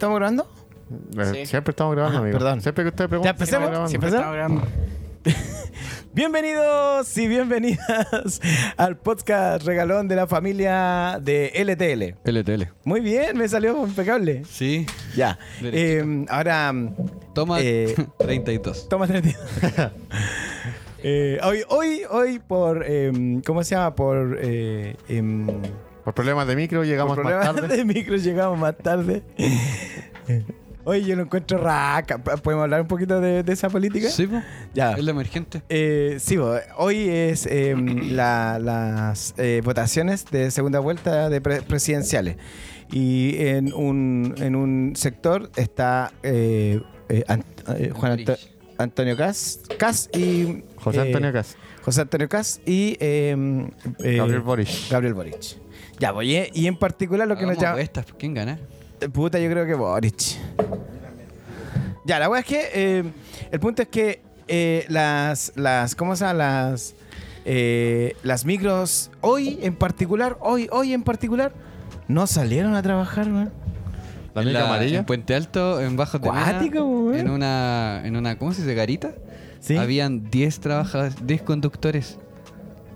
¿Hoy ta- estamos grabando? Eh, Sí. Siempre estamos grabando, Ah, amigo. perdón. Siempre que usted pregunta. Ya empecemos. estamos Siempre. Estaba grabando. Bienvenidos y bienvenidas al podcast regalón de la familia de LTL. LTL. Muy bien, me salió impecable. Sí. Ya. Eh, ahora, Toma Eh, 32. toma 32. Eh, hoy, hoy, hoy por, eh, ¿cómo se llama? Por, eh, em, Por problemas de micro llegamos por más problemas tarde. de micro llegamos más tarde. Hoy yo lo encuentro raca. ¿Podemos hablar un poquito de, de esa política? Sí, po. Ya. Es la emergente. Eh, sí, bo, hoy es eh, la- las eh, votaciones de segunda vuelta de pre- presidenciales. Y en un, en un sector está eh, eh, Ant- eh, Juan Anto- Antonio Cas, Cas y José eh, Antonio Cas. José Antonio Cas y eh, eh, Gabriel Boric. Gabriel Boric. Ya, voy, eh, y en particular lo que nos llama. apuestas. ¿Quién gana? Puta, yo creo que Boric. Ya, la wea es que eh, el punto es que eh, las, las, ¿cómo se llama? Las, eh, las micros hoy en particular, hoy, hoy en particular, no salieron a trabajar, weón. La mica amarilla. En Puente Alto, en Bajo Cuático, weón. En una, en una, ¿cómo se dice? Garita. Sí. Habían 10 trabajadores, 10 conductores.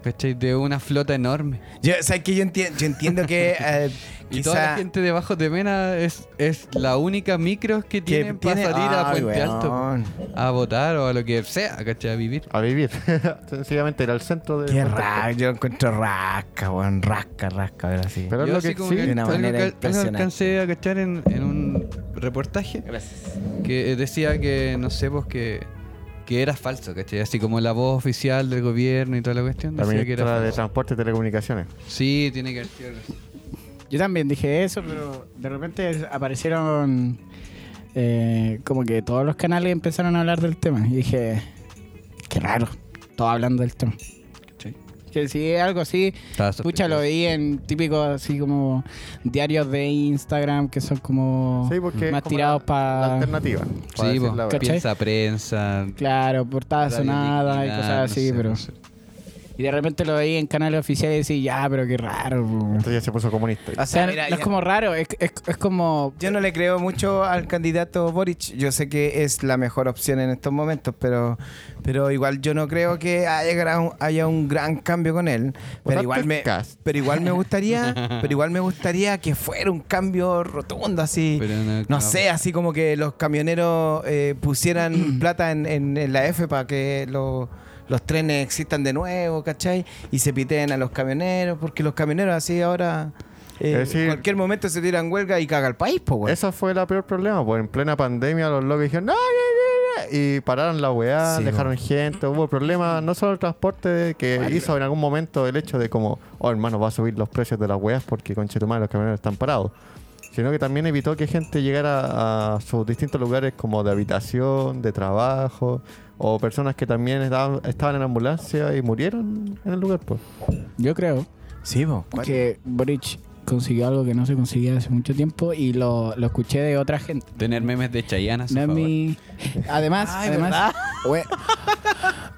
¿Cachai? De una flota enorme. Yo, ¿sabes que yo, enti- yo entiendo que eh, Y toda la gente de Bajo de Mena es, es la única micro que tienen para tiene- salir a Puente Alto. A votar o a lo que sea, ¿cachai? A vivir. A vivir. Sencillamente era el centro de. Qué rasca, yo encuentro rasca, weón, rasca, rasca, ver así. Pero es lo que sí. que De una manera impresionante. alcancé a cachar en, en un reportaje Gracias. que decía que, no sé, pues que, que era falso, ¿cachai? Así como la voz oficial del gobierno y toda la cuestión La que era de. Transporte y Telecomunicaciones. Sí, tiene que haber sido. Yo también dije eso, pero de repente aparecieron eh, como que todos los canales empezaron a hablar del tema. Y dije, qué raro, todos hablando del tema. Que si es algo así, pucha, lo veí en típicos así como diarios de Instagram que son como Sí, porque. es más como tirados para... alternativa. para Sí, piensa prensa. Claro, portadas Radio sonadas y cosas así, no sé, pero... no sé. Y de repente lo veí en canales oficiales y decía, ya, pero qué raro. po". Entonces ya se puso comunista. O sea, mira, no es ya- como raro, es, es, es como... Yo no le creo mucho al candidato Boric. Yo sé que es la mejor opción en estos momentos, pero, pero igual yo no creo que haya, gran- haya un gran cambio con él. Pero igual me, pero igual me gustaría, pero igual me gustaría que fuera un cambio rotundo así. Pero no- no sé, así como que los camioneros eh, pusieran plata en, en- en la F para que lo- los trenes existan de nuevo, ¿cachai? Y se piteen a los camioneros, porque los camioneros así ahora... eh, decir- en cualquier momento se tiran huelga y caga el país, pues, güey. Ese fue el peor problema, pues en plena pandemia los locos dijeron, no, no, no, no", y pararon la weá, Sí, dejaron gente, hubo problemas, no solo el transporte que hizo en algún momento el hecho de como, oh hermano, va a subir los precios de las weas porque con Chetumal los camioneros están parados, sino que también evitó que gente llegara a sus distintos lugares como de habitación, de trabajo, o personas que también estaban, estaban en ambulancia y murieron en el lugar, pues. Yo creo Sí, po. que Boric consiguió algo que no se conseguía hace mucho tiempo y lo, lo escuché de otra gente. Tener memes de Chayanne a su No es favor. mi... Además, Ay, además... we-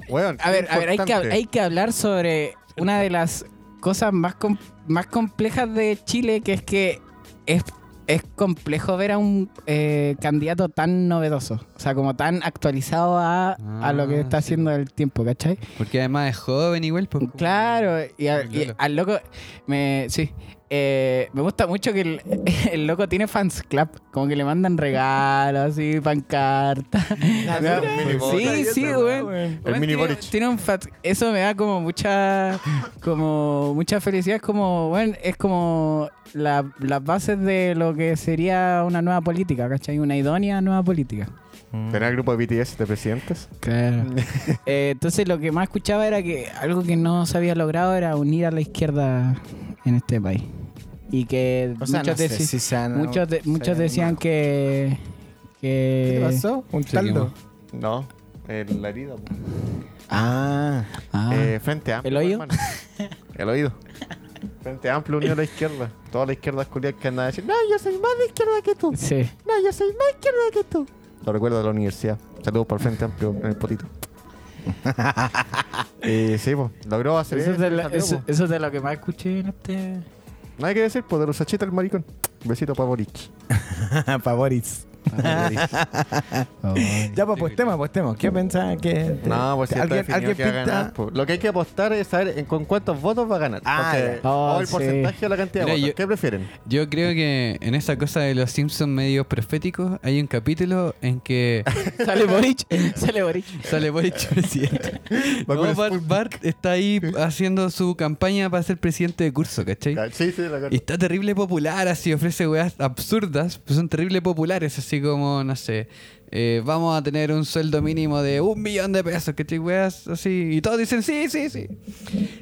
Weón, a ver, a ver, hay que, importante. hay que hablar sobre una de las cosas más, com- más complejas de Chile, que es que es, es complejo ver a un eh, candidato tan novedoso, o sea, como tan actualizado a, a lo que Ah, está sí. haciendo el tiempo, ¿cachai? Porque además es joven igual. Pues, Claro, y, a- y al loco, me, sí, eh, me gusta mucho que el, el loco tiene fans club, como que le mandan regalos, así, pancartas. Mini sí, sí, güey. El Bueno, mini tiene, un eso me da como mucha como mucha felicidad, es como bueno, es como la- las bases de lo que sería una nueva política, ¿cachai? Una idónea nueva política. ¿Tener el grupo de BTS de presidentes? Claro. Eh, entonces lo que más escuchaba era que algo que no se había logrado era unir a la izquierda en este país. Y que O sea, muchos, no sé deci- si se han- muchos, de- muchos decían que... que ¿Qué pasó? Un taldo. No, en la herida. Ah. Ah, Eh, Frente Amplio. ¿El oído? El oído. Frente Amplio unió a la izquierda. Toda la izquierda culiada que anda a decir, no, yo soy más de izquierda que tú. sí. No, yo soy más izquierda que tú. Lo recuerdo de la universidad. Saludos para el Frente Amplio en el potito. y sí, pues, logró hacer Eso es, de eso. la- salió, eso- po. eso es de lo que más escuché en este... No hay que decir, pues, de los sachitas el maricón. Besito para Boric. Favoritos. Ya, pues apostemos, apostemos. ¿Qué pensás que.? No, pues si ¿Alguien, alguien que va a pinta? ganar, pues. Lo que hay que apostar es saber en- con cuántos votos va a ganar. Ah, Porque- o Oh, el sí. porcentaje o la cantidad de votos. yo- ¿Qué prefieren? Yo creo que en esa cosa de los Simpsons medios proféticos hay un capítulo en que Sale Boric. Sale Boric. sale Boric presidente. No, Bart, Bart está ahí haciendo su campaña para ser presidente de curso, ¿cachai? Sí, sí, la Y está terrible popular, así ofrece weas absurdas, pues son terrible populares, así como, no sé, eh, vamos a tener un sueldo mínimo de un millón de pesos, ¿cachai? Weas así, y todos dicen sí, sí, sí.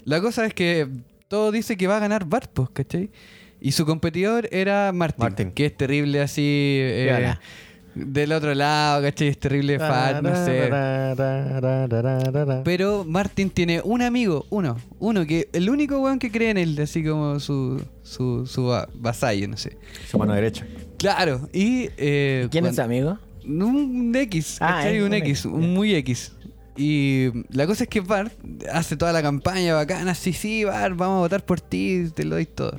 La cosa es que todo dice que va a ganar Bart, pues, ¿cachai? Y su competidor era Martin, Martin. que es terrible así, eh, del otro lado, ¿cachai? Es terrible fan, no sé. Pero Martin tiene un amigo, uno, uno que el único weón que cree en él, así como su, su, su va- vasallo, no sé. Su mano derecha. Claro, y... eh, ¿Quién es amigo? Un X, Ah, un un X, un muy X. Y la cosa es que Bart hace toda la campaña bacana, sí, sí, Bart, vamos a votar por ti, te lo doy todo.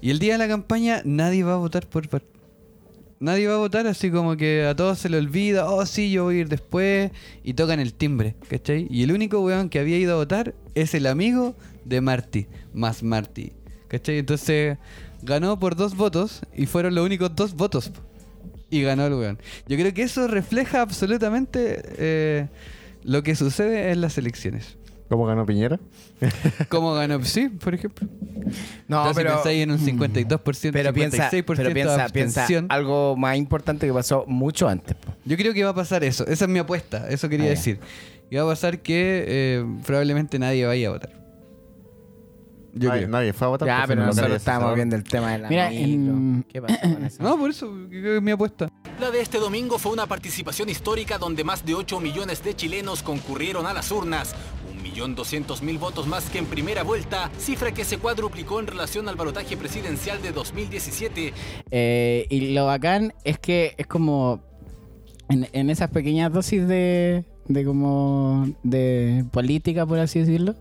Y el día de la campaña nadie va a votar por Bart. Nadie va a votar así como que a todos se le olvida, oh sí, yo voy a ir después, y tocan el timbre, ¿cachai? Y el único weón que había ido a votar es el amigo de Marty, más Marty, ¿cachai? Entonces ganó por dos votos y fueron los únicos dos votos. Y ganó el weón. Yo creo que eso refleja absolutamente eh, lo que sucede en las elecciones. ¿Cómo ganó Piñera? ¿Cómo ganó Sí, por ejemplo? No, Entonces pero. pensáis en un 52%, Pero piensa, 56% pero de piensa, piensa algo más importante que pasó mucho antes. po. Yo creo que va a pasar eso. Esa es mi apuesta. Eso quería Ah, decir. Y va a pasar que eh, probablemente nadie vaya a votar. Yo nadie, creo. nadie fue a votar. Ya, pero en nosotros estábamos viendo el tema de la Mira, en- ¿Qué pasó con eso? No, por eso es mi apuesta. La de este domingo fue una participación histórica donde más de 8 millones de chilenos concurrieron a las urnas. 1.200.000 votos más que en primera vuelta, cifra que se cuadruplicó en relación al balotaje presidencial de 2017. Eh, y lo bacán es que es como en, en esas pequeñas dosis de, de como de política, por así decirlo,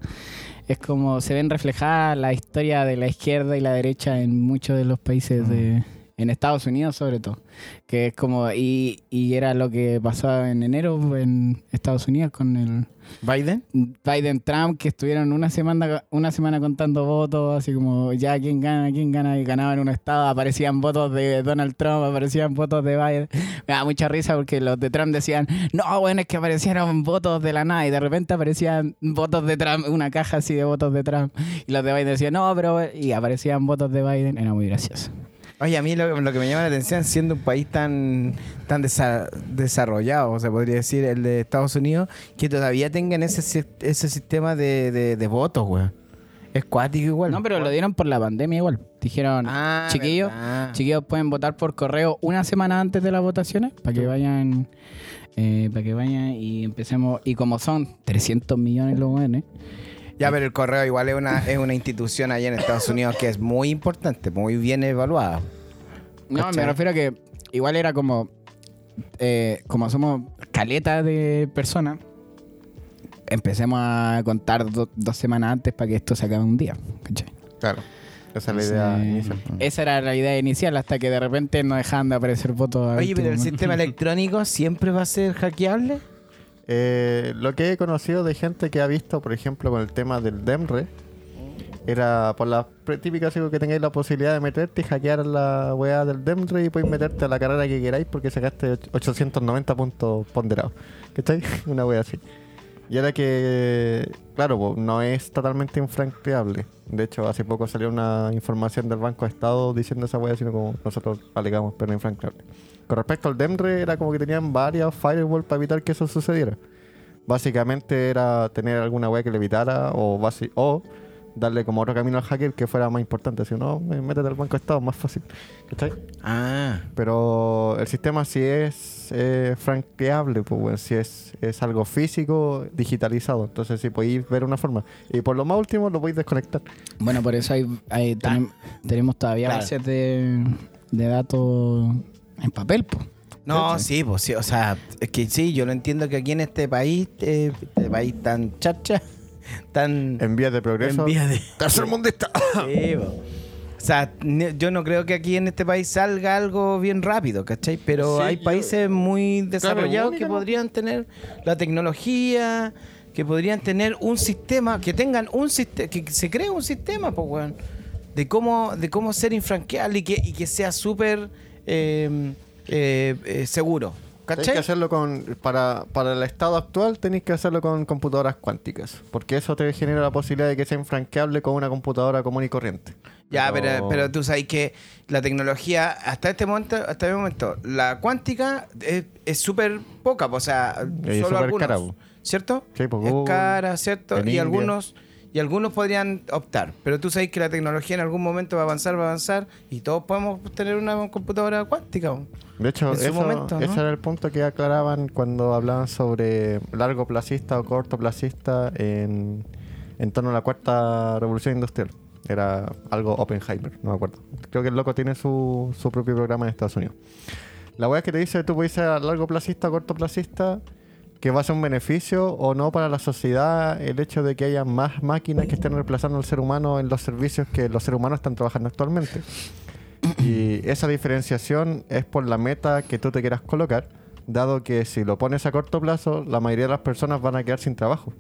es como se ven reflejadas la historia de la izquierda y la derecha en muchos de los países de en Estados Unidos sobre todo, que es como y, y era lo que pasó en enero en Estados Unidos con el ¿Biden? Biden Trump que estuvieron una semana una semana contando votos así como ya quién gana quién gana y ganaba en un estado aparecían votos de Donald Trump aparecían votos de Biden. Me da mucha risa porque los de Trump decían no bueno es que aparecieron votos de la nada y de repente aparecían votos de Trump una caja así de votos de Trump. Y los de Biden decían no pero y aparecían votos de Biden. Era muy gracioso Oye, a mí lo, lo que me llama la atención, siendo un país tan, tan desa- desarrollado, se podría decir, el de Estados Unidos, que todavía tengan ese, ese sistema de, de, de votos, güey. Es cuático igual. no pero lo dieron por la pandemia igual dijeron Ah, chiquillos verdad. Chiquillos pueden votar por correo una semana antes de las votaciones para que vayan eh, para que vayan y empecemos y como son 300 millones los buenos Ya, pero el correo igual es una, es una institución allá en Estados Unidos que es muy importante, muy bien evaluada. No ¿Cachai? me refiero a que igual era como eh, como somos caleta de personas empecemos a contar do- dos semanas antes para que esto se acabe un día ¿cachai? Claro. Esa es la idea Sí. inicial. esa era la idea inicial hasta que de repente no dejaban de aparecer votos a Oye, último pero el momento. sistema electrónico siempre va a ser hackeable. Eh, lo que he conocido de gente que ha visto, por ejemplo, con el tema del DEMRE, era por la típica que tengáis la posibilidad de meterte y hackear la weá del DEMRE y podéis meterte a la carrera que queráis porque sacaste och- 890 puntos ponderados. ¿Cachai? Una weá así. Y era que, claro, no es totalmente infranqueable. De hecho, hace poco salió una información del Banco de Estado diciendo esa weá, sino como nosotros alegamos, pero infranqueable. Con respecto al DEMRE, era como que tenían varias firewalls para evitar que eso sucediera. Básicamente era tener alguna weá que le evitara o darle como otro camino al hacker que fuera más importante. Si no, métete al Banco de Estado, más fácil. ¿Cachai? Ah. Pero el sistema sí es eh, franqueable, pues bueno, si es, es algo físico, digitalizado. Entonces sí podéis ver una forma. Y por lo más último lo podéis desconectar. Bueno, por eso hay, hay- tenem- tenemos todavía Claro. bases de, de datos en papel, pues. No, sí, pues sí, o sea, es que sí, yo lo entiendo que aquí en este país, eh, este país tan chacha, tan En vías de progreso. en vías de... Tercermundista. Sí. O sea, yo no creo que aquí en este país salga algo bien rápido, ¿cachai? Pero Sí, hay yo- países muy desarrollados que ¿no? podrían tener la tecnología, que podrían tener un sistema, que tengan un sistema, que se cree un sistema, pues, weón, de cómo, de cómo ser infranqueable y que, y que sea súper eh, eh, eh, seguro, Tenéis ¿cachai? que hacerlo con. Para, para el estado actual, tenéis que hacerlo con computadoras cuánticas. Porque eso te genera la posibilidad de que sea infranqueable con una computadora común y corriente. Ya, pero, pero tú sabes que la tecnología, hasta este momento, hasta este momento, la cuántica es es súper poca, o sea, es solo algunos, cara. ¿cierto? Sí, pues, es cara, ¿cierto? Y India. algunos y algunos podrían optar, pero tú sabes que la tecnología en algún momento va a avanzar, va a avanzar y todos podemos tener una computadora cuántica. De hecho, eso- momento, ¿no? ese era el punto que aclaraban cuando hablaban sobre largo placista o corto placista en, en torno a la cuarta revolución industrial. Era algo Oppenheimer, no me acuerdo. Creo que el loco tiene su, su propio programa en Estados Unidos. La weá que te dice, tú puedes ser a largo placista o corto placista, que va a ser un beneficio o no para la sociedad el hecho de que haya más máquinas que estén reemplazando al ser humano en los servicios que los seres humanos están trabajando actualmente. Y esa diferenciación es por la meta que tú te quieras colocar, dado que si lo pones a corto plazo, la mayoría de las personas van a quedar sin trabajo.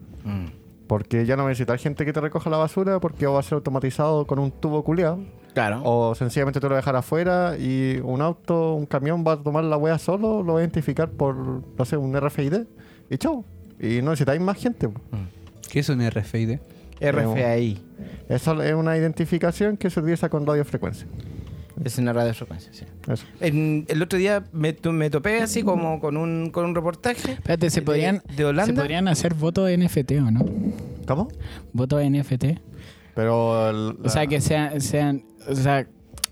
Porque ya no necesitas gente que te recoja la basura porque va a ser automatizado con un tubo culeado. Claro. O sencillamente tú lo dejar afuera y un auto, un camión va a tomar la wea solo, lo va a identificar por, no sé, un RFID y chau. Y no necesitáis más gente. po. ¿Qué es un RFID? RFI. Eso es una identificación que se utiliza con radiofrecuencia. Es una radiofrecuencia, sí. Eso. En- el otro día me, to- me topé así como con un, con un reportaje. Espérate, ¿se de- podrían, de Holanda. ¿se podrían hacer votos NFT o no? ¿Cómo? Votos NFT. Pero el- O sea, la- que sean, sean o sea,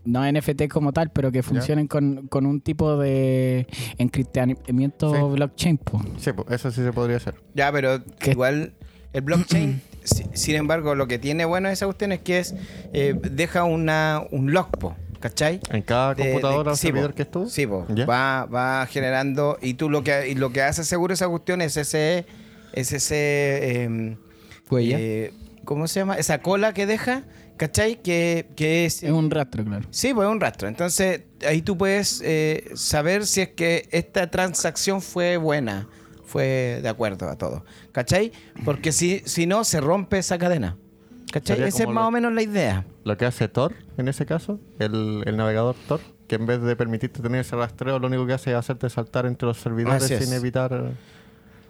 no NFT como tal, pero que funcionen con, con un tipo de encriptamiento Sí. blockchain. po. Sí, pues, eso sí se podría hacer. Ya, pero ¿Qué? igual el blockchain, si- sin embargo, lo que tiene bueno esa cuestión es que es eh, deja una, un logpo, ¿cachai? En cada De- de- computadora sí, servidor po. que estuvo. Sí, po. Va, va generando y tú lo que y lo que hace seguro esa cuestión es ese es ese em, Huella. eh, ¿cómo se llama? Esa cola que deja, ¿cachai? Que, que es Es un rastro, claro. Sí, pues es un rastro. Entonces, ahí tú puedes eh, saber si es que esta transacción fue buena, fue de acuerdo a todo. ¿Cachai? Porque si, si no, se rompe esa cadena. ¿Cachai? Esa es más lo- o menos la idea. Lo que hace Tor, en ese caso, el, el navegador Tor, que en vez de permitirte tener ese rastreo, lo único que hace es hacerte saltar entre los servidores Así es. sin evitar...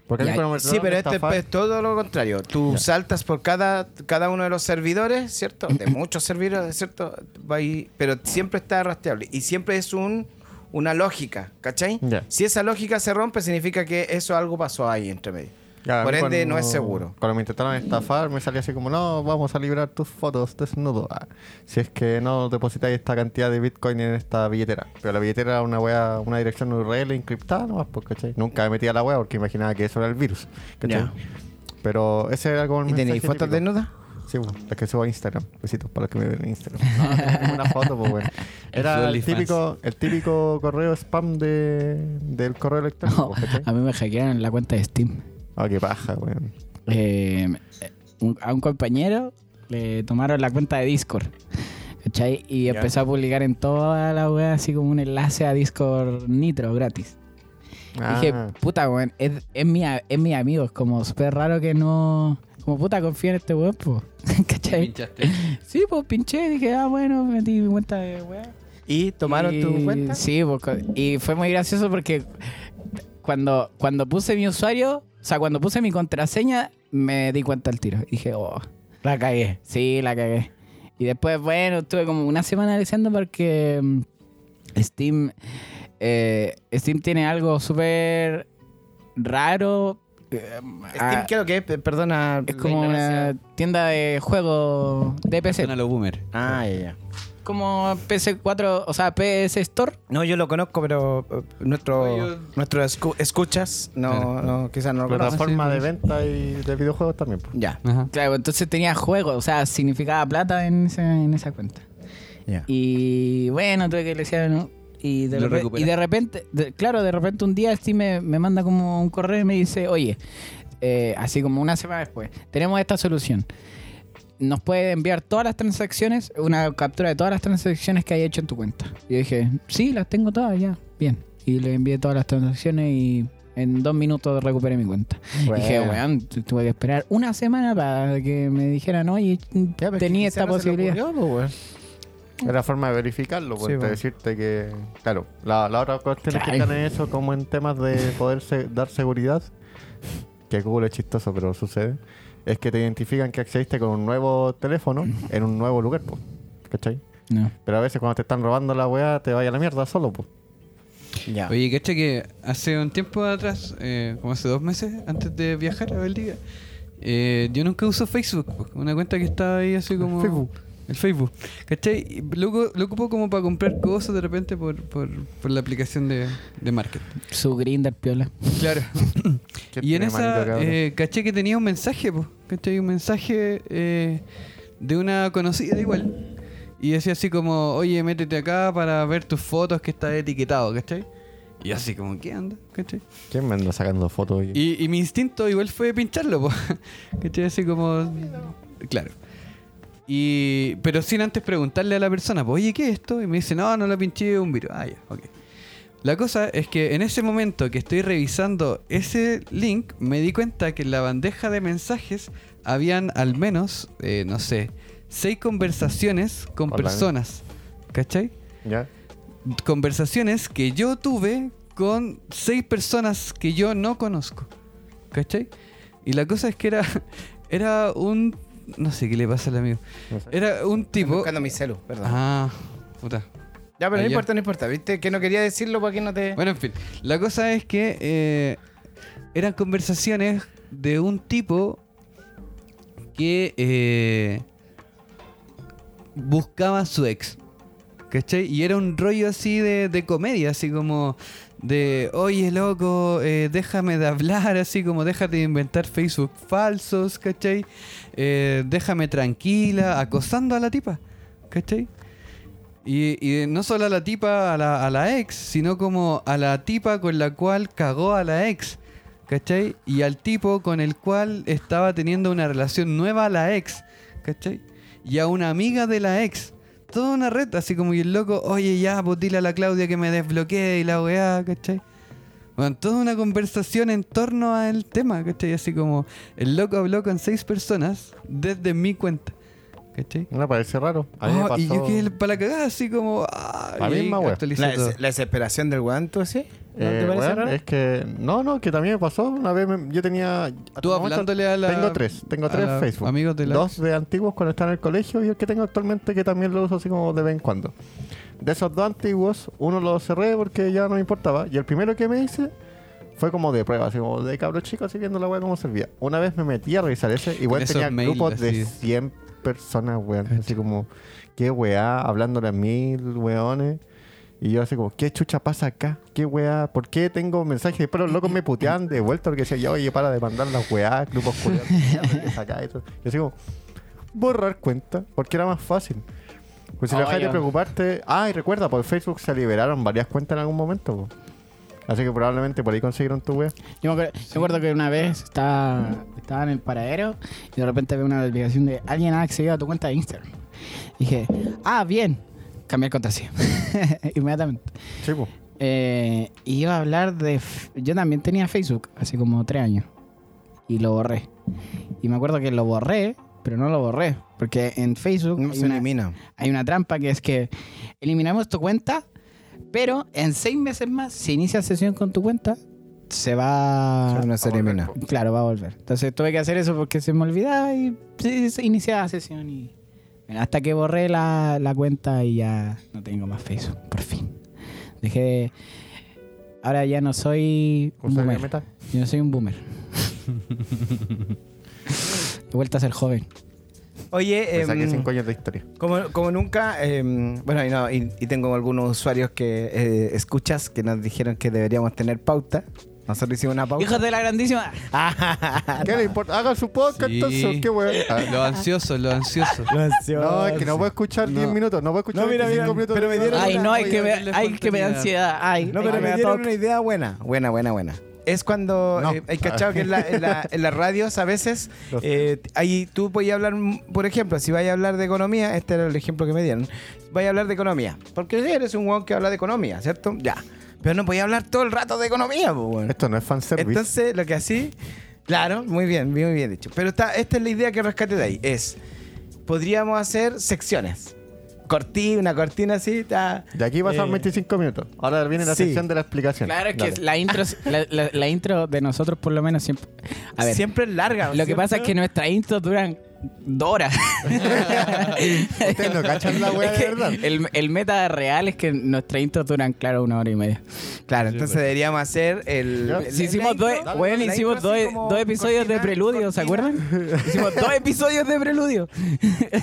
Porque a mí Ya, me Sí, pero este es todo lo contrario. Tú Ya. saltas por cada, cada uno de los servidores, ¿cierto? De muchos servidores, ¿cierto? Ahí, pero siempre está rastreable. Y siempre es un, una lógica, ¿cachai? Ya. Si esa lógica se rompe, significa que eso algo pasó ahí entre medio. Ya, por ende, cuando- no es seguro. Cuando me intentaron estafar, me salía así como, no, vamos a librar tus fotos desnudo. Ah, si es que no depositáis esta cantidad de Bitcoin en esta billetera. Pero la billetera era una wea, una dirección URL encriptada nomás, pues, ¿cachai? Nunca me metí a la wea porque imaginaba que eso era el virus, ¿cachai? Pero ese era como el ¿Y tenéis fotos desnudas? Sí, pues, las que subo a Instagram. Besitos para los que me ven en Instagram. No, una foto, pues. El Era el típico, el típico correo spam de, del correo electrónico, a mí me hackearon la cuenta de Steam. Ah, qué paja, weón. Eh, un- a un compañero le tomaron la cuenta de Discord. ¿Cachai? Y Ya. empezó a publicar en toda la web así como un enlace a Discord Nitro gratis. Dije, Ah. puta, weón, es, es, mi, a- es mi amigo. Es como súper raro que no. Como puta, confía en este weón, po. ¿Cachai? Pinchaste. Sí, pues pinché. Dije, ah, bueno, metí mi cuenta de weón. ¿Y tomaron Y- tu cuenta? Sí, pues, co- y fue muy gracioso porque cuando, cuando puse mi usuario, sea, cuando puse mi contraseña, me di cuenta al tiro. Dije, oh, La cagué. sí, la cagué. Y después, bueno, estuve como una semana analizando porque mm, Steam, eh, Steam tiene algo súper raro. eh, Steam, ah, ¿qué es lo que Perdona. es como una tienda de juegos de PC. Suena lo boomer. Ah, ya, ya. Como PS4, o sea, PS Store. No, yo lo conozco, pero eh, nuestro, No, yo- nuestro escu- escuchas, no, Claro. no, quizás no lo. Plataforma sí, de venta y de videojuegos también. pues. Ya, Ajá. Claro, entonces tenía juegos, o sea, significaba plata en, ese- en esa cuenta. ya. Y bueno, tuve que le ¿no? Y de, Lo repe- y recuperaste. de repente, de- claro, de repente un día Steam me, me manda como un correo y me dice, oye, eh, así como una semana después, tenemos esta solución. Nos puede enviar todas las transacciones, una captura de todas las transacciones que hay hecho en tu cuenta. Y yo dije, sí, las tengo todas ya, bien. Y le envié todas las transacciones y en dos minutos recuperé mi cuenta. Bueno. Dije, weón, tu- tuve que esperar una semana para que me dijeran, oye, Ya, tenía esta posibilidad. ocurrió, po, weón. Es la forma de verificarlo, pues, Sí, de bueno. decirte que. Claro, la, la otra cuestión es que Claro. están en eso como en temas de poder se- dar seguridad, que Google es chistoso, pero sucede, es que te identifican que accediste con un nuevo teléfono en un nuevo lugar, pues. ¿Cachai? No. Pero a veces cuando te están robando la weá, te vaya a la mierda solo, pues. Ya. Oye, ¿cacha que hace un tiempo atrás, eh, como hace dos meses, antes de viajar a Valdivia, eh, yo nunca uso Facebook, po, una cuenta que estaba ahí así como... Facebook. El Facebook, ¿cachai? Lo, lo ocupo como para comprar cosas de repente por, por, por la aplicación de, de market. Su grinder piola. Claro. ¿Qué y en esa eh, caché que tenía un mensaje, po, ¿cachai? Un mensaje eh, de una conocida igual. Y decía así como, oye, métete acá para ver tus fotos que está etiquetado, ¿cachai? Y así como, ¿qué anda? ¿cachai? ¿Quién me anda sacando fotos? hoy? Y, y mi instinto igual fue pincharlo, po. ¿cachai? Así como... Claro. Y, pero sin antes preguntarle a la persona, pues, oye, ¿qué es esto? Y me dice, no, no lo pinché, un virus. Ah, ya, ok. La cosa es que en ese momento que estoy revisando ese link, me di cuenta que en la bandeja de mensajes habían al menos, eh, no sé, seis conversaciones con Hola. personas. ¿Cachai? ¿Ya? Conversaciones que yo tuve con seis personas que yo no conozco. ¿Cachai? Y la cosa es que era, era un... No sé qué le pasa al amigo. No sé. Era un Estoy tipo... buscando mi celu, perdón. Ah, puta. ya, pero no importa, no importa. ¿Viste? Que no quería decirlo para que no te. Bueno, en fin. La cosa es que eh, eran conversaciones de un tipo que eh, buscaba a su ex. ¿Cachai? Y era un rollo así de, de comedia, así como de, oye loco, eh, déjame de hablar, así como déjate de inventar Facebook falsos, ¿cachai? Eh, déjame tranquila, acosando a la tipa, ¿cachai? Y, y no solo a la tipa, a la, a la ex, sino como a la tipa con la cual cagó a la ex. ¿Cachai? Y al tipo con el cual estaba teniendo una relación nueva a la ex. ¿Cachai? Y a una amiga de la ex. Toda una red, así como y el loco, oye ya, pues dile a la Claudia que me desbloquee y la weá, ¿cachai? Bueno, toda una conversación en torno al tema, ¿cachai? Así como el loco habló con seis personas desde mi cuenta, ¿cachai? Me parece raro. A mí me Oh, y yo quedé para la cagada, así como. Ah, La misma actualicé La, todo. des- la desesperación del weón, ¿tú sí? ¿No Eh, te parece weón, raro? es que no, no, que también me pasó. Una vez me- yo tenía. Tú hablándole a la- Tengo tres, tengo tres Facebook. amigos de la- Dos de antiguos cuando estaba en el colegio y el que tengo actualmente que también lo uso así como de vez en cuando. De esos dos antiguos, uno lo cerré porque ya no me importaba. Y el primero que me hice fue como de prueba, así como de cabro chico, así viendo la weá cómo servía. Una vez me metí a revisar ese, igual tenía grupos de así. 100 personas, weón. Así como, qué weá, hablándole a mil weones. Y yo así como, ¿qué chucha pasa acá? ¿Qué weá? ¿Por qué tengo mensajes? Después los locos me puteaban de vuelta porque decía, yo, oye, para de mandar las weá, grupos culiados, saca y todo. Y así como, borrar cuenta, porque era más fácil. Pues si Oh, dejas de preocuparte... Ah, y recuerda, por Facebook se liberaron varias cuentas en algún momento. po. Así que probablemente por ahí consiguieron tu weá. Yo me, acuer- me acuerdo que una vez estaba, estaba en el paradero y de repente veo una notificación de alguien ha accedido a tu cuenta de Instagram. dije, ah, bien, cambiar contraseña. Inmediatamente. Sí, po. Eh, y iba a hablar de... Yo también tenía Facebook, hace como tres años. Y lo borré. Y me acuerdo que lo borré, pero no lo borré. Porque en Facebook No hay se una, elimina. hay una trampa que es que eliminamos tu cuenta, pero en seis meses más, si inicias sesión con tu cuenta, se va... no se elimina. Claro, va a volver. Entonces tuve que hacer eso porque se me olvidaba y se iniciaba la sesión y... Hasta que borré la, la cuenta y ya no tengo más Facebook, por fin. Dejé de... Ahora ya no soy un boomer. Yo no soy un boomer. He vuelto a ser joven. Oye, Me saqué em, cinco años de historia. como, como nunca, em, bueno, y, no, y, y tengo algunos usuarios que eh, escuchas que nos dijeron que deberíamos tener pauta. Nosotros hicimos una pauta. Hijos de la grandísima. ¿Qué le importa? Hagan su podcast, Sí. entonces, qué weá. Ah, Lo ansioso, lo ansioso. No, es que no puedo escuchar 10 No. minutos, no puedo escuchar No, mira, 25 mira, minutos. pero de- me dieron Ay, una- no, hay que me, darle ay, que me da ansiedad. Ay, No, pero me da dieron una idea buena. Buena, buena, buena. Es cuando No. eh, hay cachado que en, la- en la- en las radios a veces eh, ahí tú podías hablar, por ejemplo, si vais a hablar de economía, este era el ejemplo que me dieron, vais a hablar de economía, porque eres un weón que habla de economía, ¿cierto? Ya. Pero no podía hablar todo el rato de economía, pues, weón. Esto no es fanservice. Entonces, lo que así, claro, muy bien, muy bien dicho. Pero está, esta es la idea que rescate de ahí, es, podríamos hacer secciones. Cortina, una cortina así, está... De aquí pasaron eh, 25 minutos. Ahora viene la sí. sección de la explicación. Claro, es que la intro, la, la- la intro de nosotros por lo menos siempre... A ver, Siempre es larga. lo que pasa es que nuestras intros duran dos horas. Ustedes no cachan la wea Es de verdad. el, el meta real es que nuestras intros duran, claro, una hora y media. Claro, entonces deberíamos hacer el... Si hicimos dos, intro hicimos dos, episodios de cortina, preludio, ¿se acuerdan? hicimos dos episodios de preludio.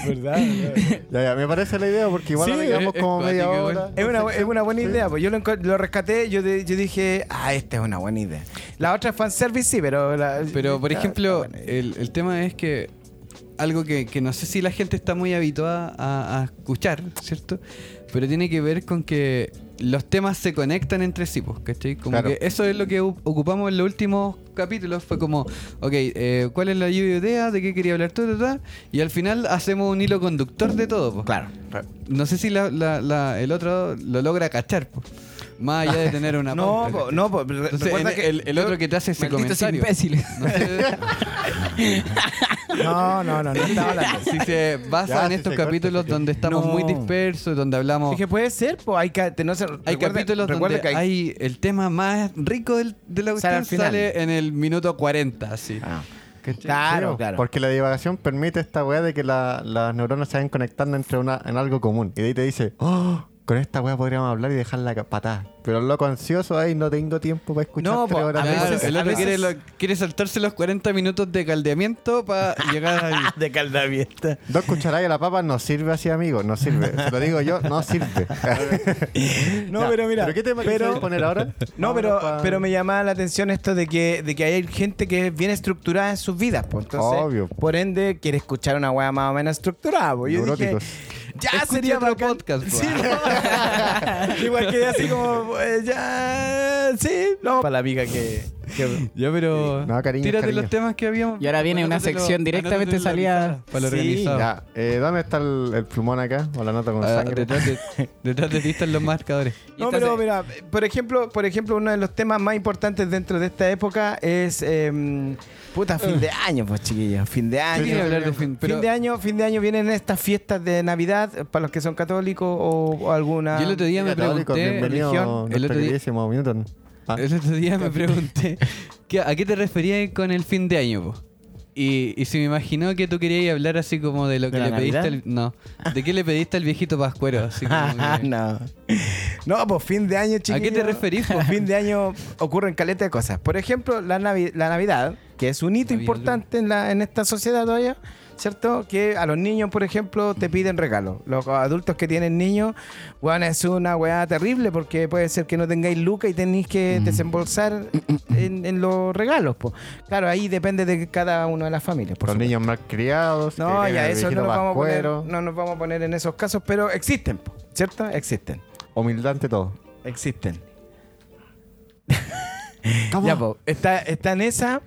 ¿Verdad? Ya, ya, me parece la idea porque igual Sí, digamos como es media hora. Es una, es una buena idea, pues yo lo, lo rescaté, yo, de- yo dije, ah, esta es una buena idea. La otra es fanservice, sí, pero... la- Pero, por ejemplo, el tema es que algo que, que no sé si la gente está muy habituada a, a escuchar, ¿cierto? Pero tiene que ver con que los temas se conectan entre sí, pues, ¿cachai? Como Claro. que eso es lo que ocupamos en los últimos capítulos. Fue como, ok, eh, ¿cuál es la lluvia idea? ¿De qué quería hablar? todo y al final hacemos un hilo conductor de todo, pues. Claro. No sé si la- la- la- el otro lo logra cachar, pues. Más allá de tener una No, po, no, po, re- Entonces, recuerda en- que el, el yo- otro que te hace ese Malditos comentario. imbéciles. No sé, No, no, no, no estaba hablando. si se basa Ya, en si estos se corta, capítulos donde estamos No. muy dispersos, donde hablamos... Que puede ser, pues hay, ca- te- no se- Hay recuerda- capítulos recuerda donde que hay... el tema más rico del- de la Sale cuestión al final. sale en el minuto 40, así. Ah. Claro, Sí, claro. Porque la divagación permite esta weá de que la- las neuronas se vayan conectando entre una, en algo común. Y de ahí te dice, oh, con esta weá podríamos hablar y dejarla patada. Pero el loco ansioso ahí no tengo tiempo para escuchar No, tres po, horas a de veces- el a otro veces- quiere, lo- quiere saltarse los 40 minutos de caldeamiento para llegar ahí. de caldavienta. Dos cucharadas a la papa no sirve así, amigo. No sirve. Se lo digo yo, no sirve. No, Ya, pero mira. ¿Pero qué tema pero- poner ahora? No, Vámonos pero, pa- pero me llamaba la atención esto de que, de que hay gente que es bien estructurada en sus vidas, pues entonces, Obvio. por ende, quiere escuchar una weá más o menos estructurada. Pues. Yo dije. Ya sería otro bacán. podcast, pues. Sí, no. Igual que así como, eh, ya, sí, no. Para la amiga que... que- Ya, pero... No, cariño, tírate cariño. los temas que habíamos... Y ahora viene una sección directamente salida- Para lo Sí, organizado. Ya, eh, ¿dónde está el, el plumón acá? O la nota con Ah, sangre. detrás, de, detrás de ti están los marcadores. No, pero mira, por ejemplo, por ejemplo, uno de los temas más importantes dentro de esta época es em, puta fin de año, pues chiquillos, fin de año. quería hablar de fin, pero- fin de año, fin de año vienen estas fiestas de Navidad para los que son católicos o, o alguna Yo el otro día me pregunté... bienvenido religión. a El nuestro otro día- queridísimo Newton. Ah, El otro día me pregunté ¿qué- ¿a qué te referías con el fin de año? po? Y, y se me imaginó que tú querías hablar así como de lo que ¿De le pediste al, No, ¿de qué le pediste al viejito Pascuero? Así como que- no. No, pues fin de año, chiquillos. qué te referís? Pues fin de año ocurren caleta de cosas. Por ejemplo, la, Navi- la Navidad, que es un hito importante en, la, en esta sociedad todavía, ¿cierto? Que a los niños, por ejemplo, te piden regalos. Los adultos que tienen niños, bueno, es una weá terrible porque puede ser que no tengáis lucas y tenéis que Mm. desembolsar en, en los regalos. po. Claro, ahí depende de cada una de las familias. Por los supuesto. niños mal criados. No, ya eso no nos, vamos a poner, no nos vamos a poner en esos casos, pero existen, po, ¿cierto? Existen. Humildad ante todo. Existen. Ya, po, está, está en esa,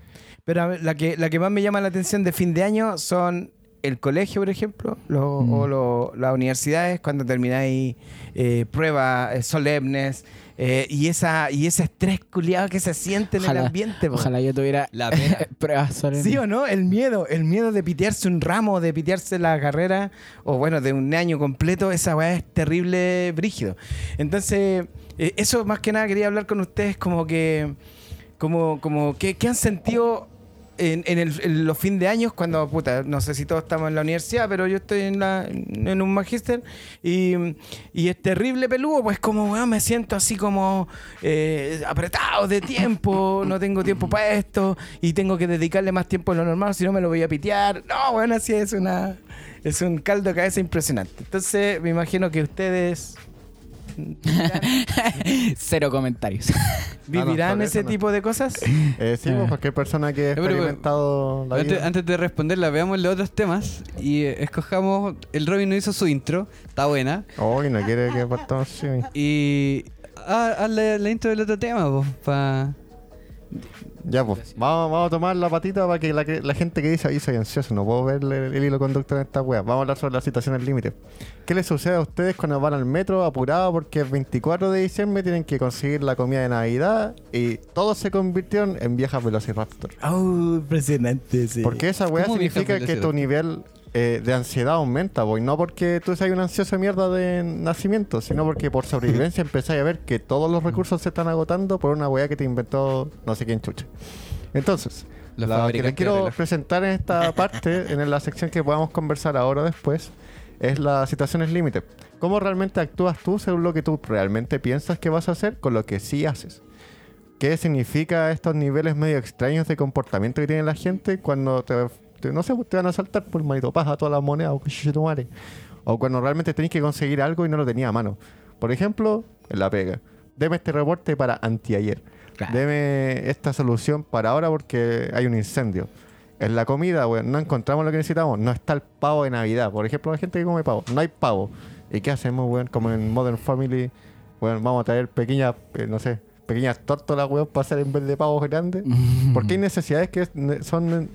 pero a ver, la que, la que más me llama la atención de fin de año son el colegio, por ejemplo, lo- Mm. o lo- las universidades, cuando termináis eh, pruebas eh, solemnes eh, y, esa, y ese estrés culiado que se siente en el ambiente. po. ojalá yo tuviera La pena. pruebas solemnes. ¿Sí o no? El miedo, el miedo de pitearse un ramo, de pitearse la carrera, o bueno, de un año completo, esa weá es terrible, brígido. Entonces, eh, eso más que nada quería hablar con ustedes como que, como, como, que, ¿qué han sentido en, el- los fin de años cuando, no sé si todos estamos en la universidad, pero yo estoy en, la, un magíster y, es terrible peludo, pues como, weón, me siento así como eh, apretado de tiempo, no tengo tiempo para esto y tengo que dedicarle más tiempo de lo normal, si no me lo voy a pitear. No, bueno, así es una... Es un caldo de cabeza impresionante. Entonces, me imagino que ustedes Cero comentarios. vivirán ese tipo de cosas. Eh, sí, pues, cualquier persona que ha pero- experimentado la Antes, vida. antes de responderla, veamos los otros temas y eh, escojamos. El Robin no hizo su intro, está buena. Oh, y no quiere que partamos. Sí. Y. Ah, haz la, la intro del otro tema, pues, pa... Ya, pues, vamos, vamos a tomar la patita para que la, que- la gente que dice, ahí soy ansioso, no puedo ver el, el hilo conductor en esta wea. Vamos a hablar sobre las situaciones límite. ¿Qué les sucede a ustedes cuando van al metro apurados porque es 24 de diciembre, tienen que conseguir la comida de Navidad y todos se convirtieron en viejas Velociraptor? Oh, impresionante, sí. Porque esa weá ¿Cómo viejas significa que tu nivel eh, de ansiedad aumenta, boy. No porque tú seas un ansioso de mierda de nacimiento, sino porque por sobrevivencia empezáis a ver que todos los recursos se están agotando por una weá que te inventó no sé quién chucha. Entonces, Los la que les quiero presentar en esta parte, en la sección que podamos conversar ahora o después, es las situaciones límite. ¿Cómo realmente actúas tú según lo que tú realmente piensas que vas a hacer con lo que sí haces? ¿Qué significa estos niveles medio extraños de comportamiento que tiene la gente cuando te, te- no sé, te van a saltar por manito paja todas las monedas o madre? O cuando realmente tenés que conseguir algo y no lo tenía a mano. Por ejemplo, en la pega. Deme este reporte para anteayer. Claro. Deme esta solución para ahora porque hay un incendio. En la comida, weón, no encontramos lo que necesitamos. No está el pavo de Navidad. Por ejemplo, la gente que come pavo. No hay pavo. ¿Y qué hacemos, weón? Como en Modern Family, weón, vamos a traer pequeñas, eh, no sé, pequeñas tórtolas, weón, para hacer en vez de pavos grandes. Porque hay necesidades que son...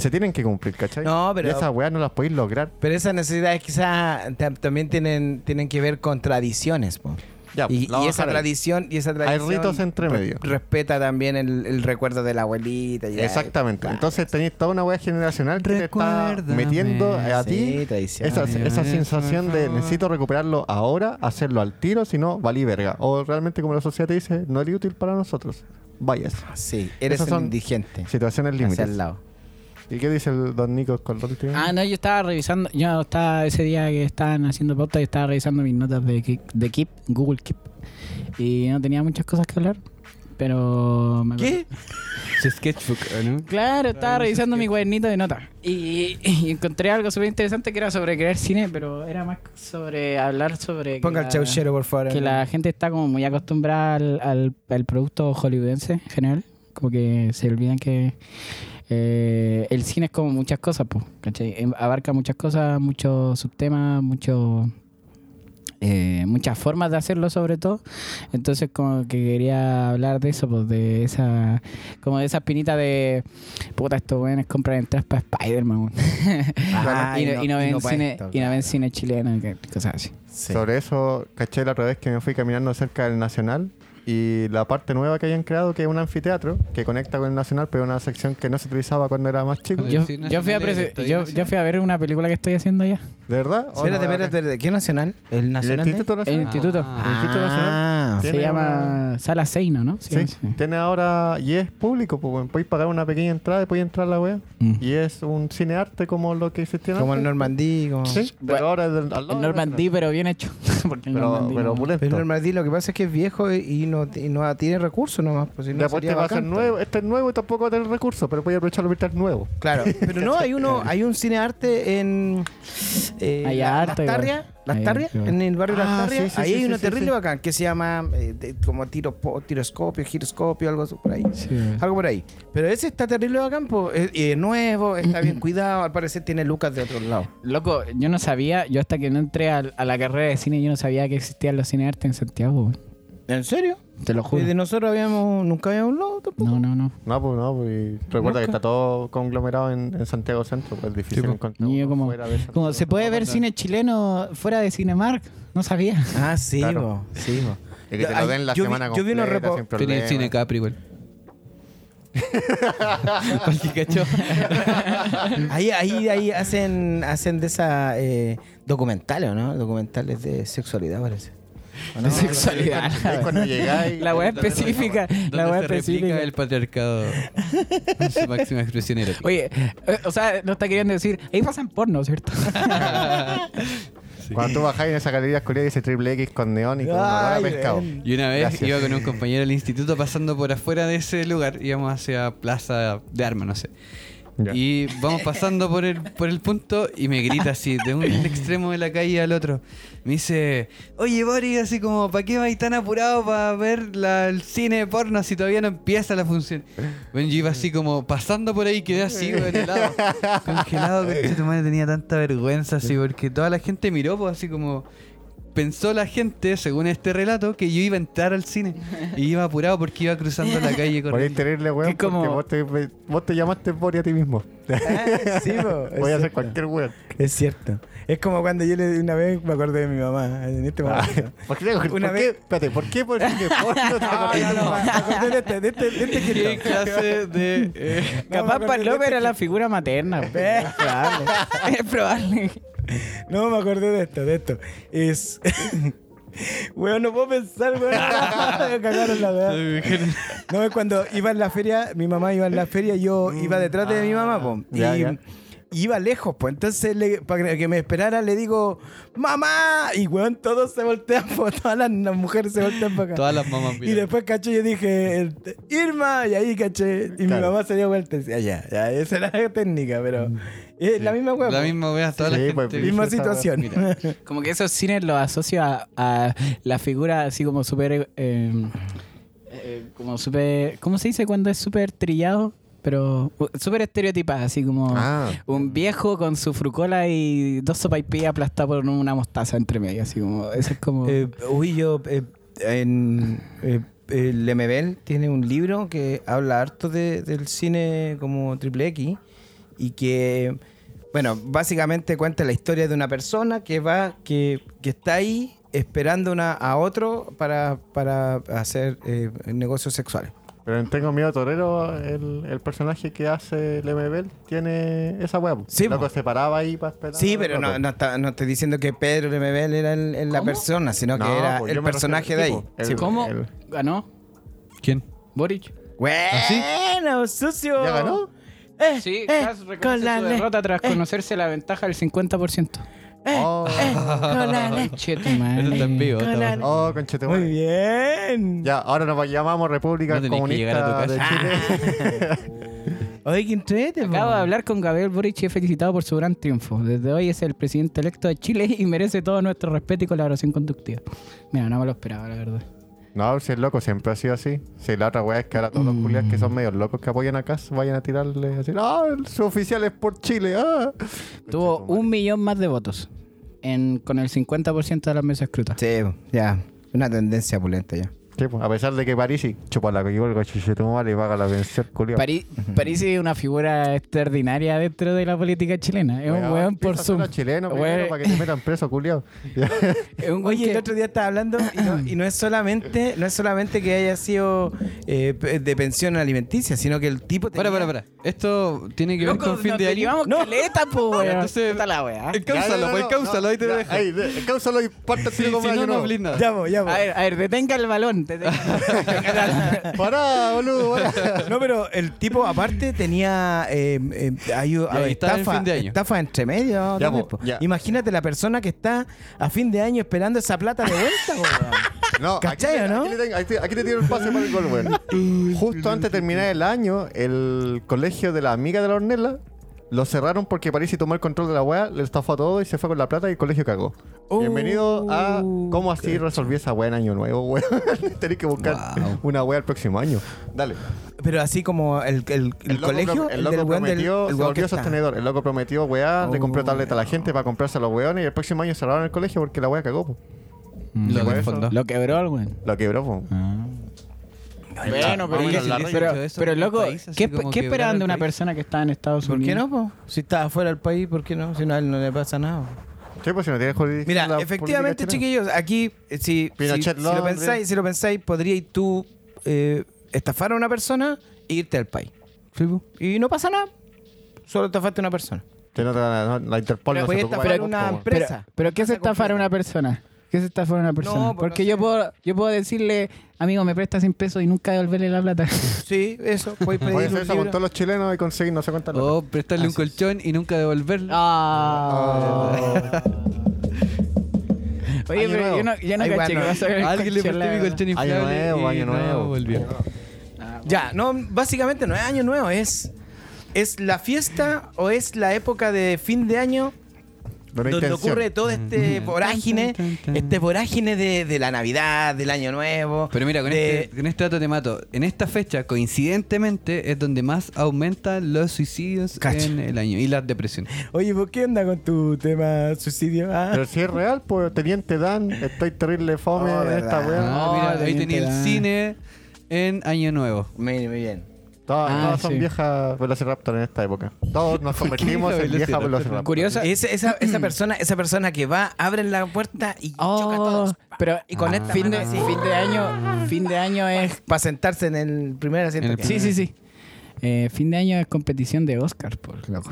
Se tienen que cumplir, ¿cachai? No, pero- Y esas weas no las podéis lograr. Pero esas necesidades quizás tam- también tienen, tienen que ver con tradiciones, po. Ya, y, esa tradición y esa tradición ritos entre re- medio. respeta también el, el recuerdo de la abuelita ya. Exactamente. Ah, Entonces tenéis toda una wea generacional que te está metiendo a sí, ti esa, esa sensación de necesito recuperarlo ahora, hacerlo al tiro, si no, valí verga. O realmente, como la sociedad te dice, no eres útil para nosotros. Vayas. Sí, eres Esas un son indigente. Situaciones Hacia límites. el lado. ¿Y qué dice el don Nico con el último? Ah, no, yo estaba revisando, yo estaba ese día que estaban haciendo pauta y estaba revisando mis notas de, Keep- de Keep, Google Keep. Y no tenía muchas cosas que hablar, pero... me ¿Qué? Su sketchbook, ¿o ¿no? Claro, estaba revisando mi cuadernito de notas y, y encontré algo súper interesante que era sobre crear cine, pero era más sobre hablar sobre... Ponga el la- chauchero, por favor. Que la gente está como muy acostumbrada al, al- al producto hollywoodense en general. Como que se olvidan que eh, el cine es como muchas cosas, pues, ¿cachai? Abarca muchas cosas, muchos subtemas, muchos... eh, muchas formas de hacerlo sobre todo entonces como que quería hablar de eso pues de esa como de esa espinita de puta estos weones compran entradas para Spider-Man. Ah, y, no, y no ven cine esto, y no ven claro. cine chileno que- cosas así Sí. Sobre eso, caché la otra vez que me fui caminando cerca del Nacional y la parte nueva que hayan creado, que es un anfiteatro que conecta con el Nacional, pero una sección que no se utilizaba cuando era más chico. Con ¿De el yo, fui a yo, yo fui a ver una película que estoy haciendo allá verdad? ¿O Espérate, no? espérate, espérate. ¿Qué nacional? ¿El nacional? ¿El Instituto el Nacional? instituto Ah. El Instituto Nacional Ah, Tiene se llama una- Sala Seino ¿no? Sí, tiene ahora y es público, pues bueno, podéis pagar una pequeña entrada y podéis entrar a la wea. Mm. Y es un cine arte como lo que existía como el. Normandí. Como... Sí, pero Bueno, ahora es del, al lado el del Normandí pero bien hecho porque el Pero, Normandí pero no- opulento. Pero el Normandí lo que pasa es que es viejo y no, y no tiene recursos nomás. Pues, si no Después sería te va a ser bacán, nuevo, este es nuevo y tampoco va a tener recursos, pero podéis aprovecharlo mientras es nuevo. Claro, pero no, hay uno, hay un cine arte en eh, Hay la- harto Las. Tarrias, Las Tarrias, en el barrio Las Ah, Tarrias, sí, sí, ahí sí, hay sí, sí, terrible sí. bacán que se llama eh, de- como tiro, po- tiroscopio, giroscopio, algo así por ahí. Sí. Algo por ahí. Pero ese está terrible bacán, po, es, y es nuevo, está bien cuidado, al parecer tiene lucas de otro lado. Loco, yo no sabía, yo hasta que no entré a, la carrera de cine, yo no sabía que existían los cine arte en Santiago. ¿En serio? Te lo juro. Y de nosotros habíamos, nunca habíamos hablado tampoco. No, no, no. No, pues no, pues y recuerda que Nunca. está todo conglomerado en, en Santiago Centro, pues es difícil pues. encontrar uno como, fuera de como se puede ver cine chileno fuera de Cinemark, no sabía. Ah, sí, Claro. po, sí, po. Y que te Ay, lo den la yo vi- semana yo vi unos Tenía el cine Capri cacho. Ahí, ahí, ahí hacen, hacen de esas eh, documentales, ¿o ¿no? Documentales de sexualidad, parece. ¿O no? De sexualidad. Cuando llegáis... La weá específica, la replica específica. el patriarcado en su máxima expresión erótica. Oye, eh, o sea, no está queriendo decir, ahí pasan porno, ¿cierto? Cuando tú bajáis en esa galería oscura dice triple X con neón y con Ay, pescado. Y una vez Gracias. iba con un compañero del instituto pasando por afuera de ese lugar, íbamos hacia Plaza de Armas, no sé. Ya. Y vamos pasando por el, por el punto y me grita así, de un extremo de la calle al otro. Me dice, oye Boris, así como, ¿para qué vais tan apurado para ver la- el cine porno si todavía no empieza la función? Bueno, yo iba así como pasando por ahí, quedé así, helado. Congelado, que tu madre tenía tanta vergüenza así, porque toda la gente miró, pues así como... pensó la gente, según este relato, que yo iba a entrar al cine. Y iba apurado porque iba cruzando la calle Podéis corriendo. tenerle, weón, Que como- porque vos te, vos te llamaste Bori a ti mismo. Ah, sí, po, Voy a hacer cualquier weón. Es cierto. Es como cuando yo le una vez me acordé de mi mamá en este momento. ¿Por qué? ¿Por Una qué? vez- Espérate, ¿por qué? Por porno te acordás de tu mamá? me acordé de este, de este, de este ¿Qué clase de.? eh, No, Capaz este era la figura materna. güey. Es probable. Es probable. No, me acordé de esto, de esto. Es. Weón, no puedo pensar, weón. Me cagaron la verdad. No, es cuando iba en la feria, mi mamá iba en la feria yo iba detrás de mi mamá, po. Y, Ya, ya. Y iba lejos, pues. Entonces, le- para que me esperara, le digo, ¡Mamá! Y weón, todos se voltean. Todas las, las mujeres se voltean para acá. Todas las mamás Y miran. después, caché, yo dije, Irma, y ahí caché. Y mi mamá se dio vuelta y decía, ya, ya, esa era la técnica, pero es la misma weón. La misma wea, toda la Sí, gente. pues, Misma situación. Mira. Como que esos cines los asocio a, a la figura así como súper. eh, eh, como súper. ¿Cómo se dice cuando es súper trillado? Pero súper estereotipada, así como Ah. un viejo con su frucola y dos sopaipillas aplastadas por una mostaza entre medio. Así como. Eso es como. Eh, uy, yo eh, en eh, el MBL tiene un libro que habla harto de- del cine como triple X y que bueno, básicamente cuenta la historia de una persona que va que, que está ahí esperando una, a otro para, para hacer eh, negocios sexuales. Pero en Tengo Miedo Torero, el, el personaje que hace el MBL tiene esa po. Sí, loco se paraba ahí para esperar. Sí, pero no, no, está- no estoy diciendo que Pedro el MBL era el- el- la persona, sino que No, era pues, el personaje de sí, ahí. el- Sí. ¿Cómo el- ganó? ¿Quién? Boric. Bueno, sucio. ¿Ya ganó? Eh, Sí, eh, con la su le- derrota tras eh, conocerse la ventaja del 50%. Eh, Oh. eh, con la le- Che, tu Eso está en vivo. Está. Oh. Muy bien. Ya, ahora nos llamamos República No Comunista de. Chile. Oye, qué entrete. Acabo de hablar con Gabriel Boric y he felicitado por su gran triunfo. Desde hoy es el presidente electo de Chile y merece todo nuestro respeto y colaboración conductiva. Mira, no me lo esperaba, la verdad. No, si el loco siempre ha sido así. Si la otra weá es que ahora todos los culiados que son medios locos que apoyan a Cas vayan a tirarle así. ¡Ah! Su oficial es por Chile. ¡Ah! Tuvo un millón más de votos en, con el 50% de las mesas escrutas. Sí, ya. Una tendencia pulenta ya. Sí, pues, a pesar de que Parisi chupa la que yo el chuchetumare y paga la pensión, culiao. París, París es una figura extraordinaria dentro de la política chilena. Es un Weón, por ser chileno Weón, primero para que te metan preso, culiao. es un weón Oye, que- el otro día estaba hablando y no, y no es solamente no es solamente que haya sido eh, de pensión alimenticia, sino que el tipo tenía... Para, para, para. Esto tiene que ver con fin de año. derivamos caleta, po, weón. Entonces- la weá. Cáusalo, pues cáusalo, ahí te dejo. Cáusalo y tiro como si no, no. Ya, ya. A ver, a ver, detenga el balón. Detenga- Pará, boludo, pará. No, pero el tipo aparte tenía eh, eh, hay- en estafa, fin de año. estafa entre medio. Ya, también, po, po. ya. Imagínate la persona que está a fin de año esperando esa plata de vuelta, po, weón. No, aquí, ¿Cachai, te- o no? aquí, aquí te- aquí te tiro el pase para el gol, weón. Justo antes de terminar el año, el colegio de la amiga de la Ornella lo cerraron porque París tomó el control de la weá, le estafó a todo y se fue con la plata y el colegio cagó. Oh. Bienvenido a cómo así resolví esa weá en año nuevo, weón. Tenés que buscar Wow. una weá el próximo año. Dale. Pero así como el, el, el colegio, pro- el loco del del prometió, el se volvió sostenedor. El loco prometió, weá, le compró Oh. tableta a la gente para comprarse a los weones y el próximo año cerraron el colegio porque la weá cagó, po. Lo del fondo. Lo quebró el weón. Lo quebró, po. Bueno, pero, Vamos a ¿qué- hablar de pero, pero un loco, país ¿qué, qué esperaban de una país? persona que está en Estados ¿Por qué Unidos? no, po? Si está fuera del país, ¿por qué no? Si no, a él no le pasa nada. Sí, pues si no tiene Mira, la efectivamente, chiquillos, aquí, eh, si, si, si lo pensáis, si lo pensáis, podríais tú eh, estafar a una persona e irte al país. Y no pasa nada. Solo estafaste a una persona. Te van a- no, la Interpol Pero no se estafar una empresa. Pero, pero ¿qué Empresa estafar a una persona? ¿Qué se estafar a una persona? pues, Porque no yo puedo yo puedo decirle, amigo, me prestas 100 pesos y nunca devolverle la plata. Sí, eso. Podéis pedir Puedes un hacer eso con libro. todos los chilenos y conseguir no sé cuántas O Oh, prestarle un colchón y nunca devolverlo. Ah. Oye, Año pero nuevo. yo no, yo no Ay, caché bueno. que va a ser el A alguien le colchón, la mi verdad. colchón Año inflable nuevo, y año no nuevo. volvió. Ya, no, básicamente no es año nuevo, es, es la fiesta o es la época de fin de año donde intención. ocurre todo este Mm. vorágine, Tan, tan, tan, tan. este vorágine de, de la Navidad, del Año Nuevo. Pero mira, con, de- este, con este dato te mato. En esta fecha, coincidentemente, es donde más aumentan los suicidios Cacha. en el año y las depresiones. Oye, ¿por qué anda con tu tema suicidio? Ah. Pero si es real, pues Teniente Dan, estoy terrible fome Oh, en esta weá. Ah, mira, ahí Teniente tenía el cine en Año Nuevo. Muy, muy bien. Todas, Ah, todas son sí. viejas Velociraptor en esta época. Todos nos ¿Por qué convertimos en viejas Velociraptor? Velociraptor. Curioso. Esa, esa, esa persona, esa persona que va, abren la puerta y choca a Oh, todos. pero Y con esta fin de, fin de año, fin de año es Para sentarse en el primer asiento. En el que- Sí, sí, sí. Eh, fin de año es competición de Oscar, por loco.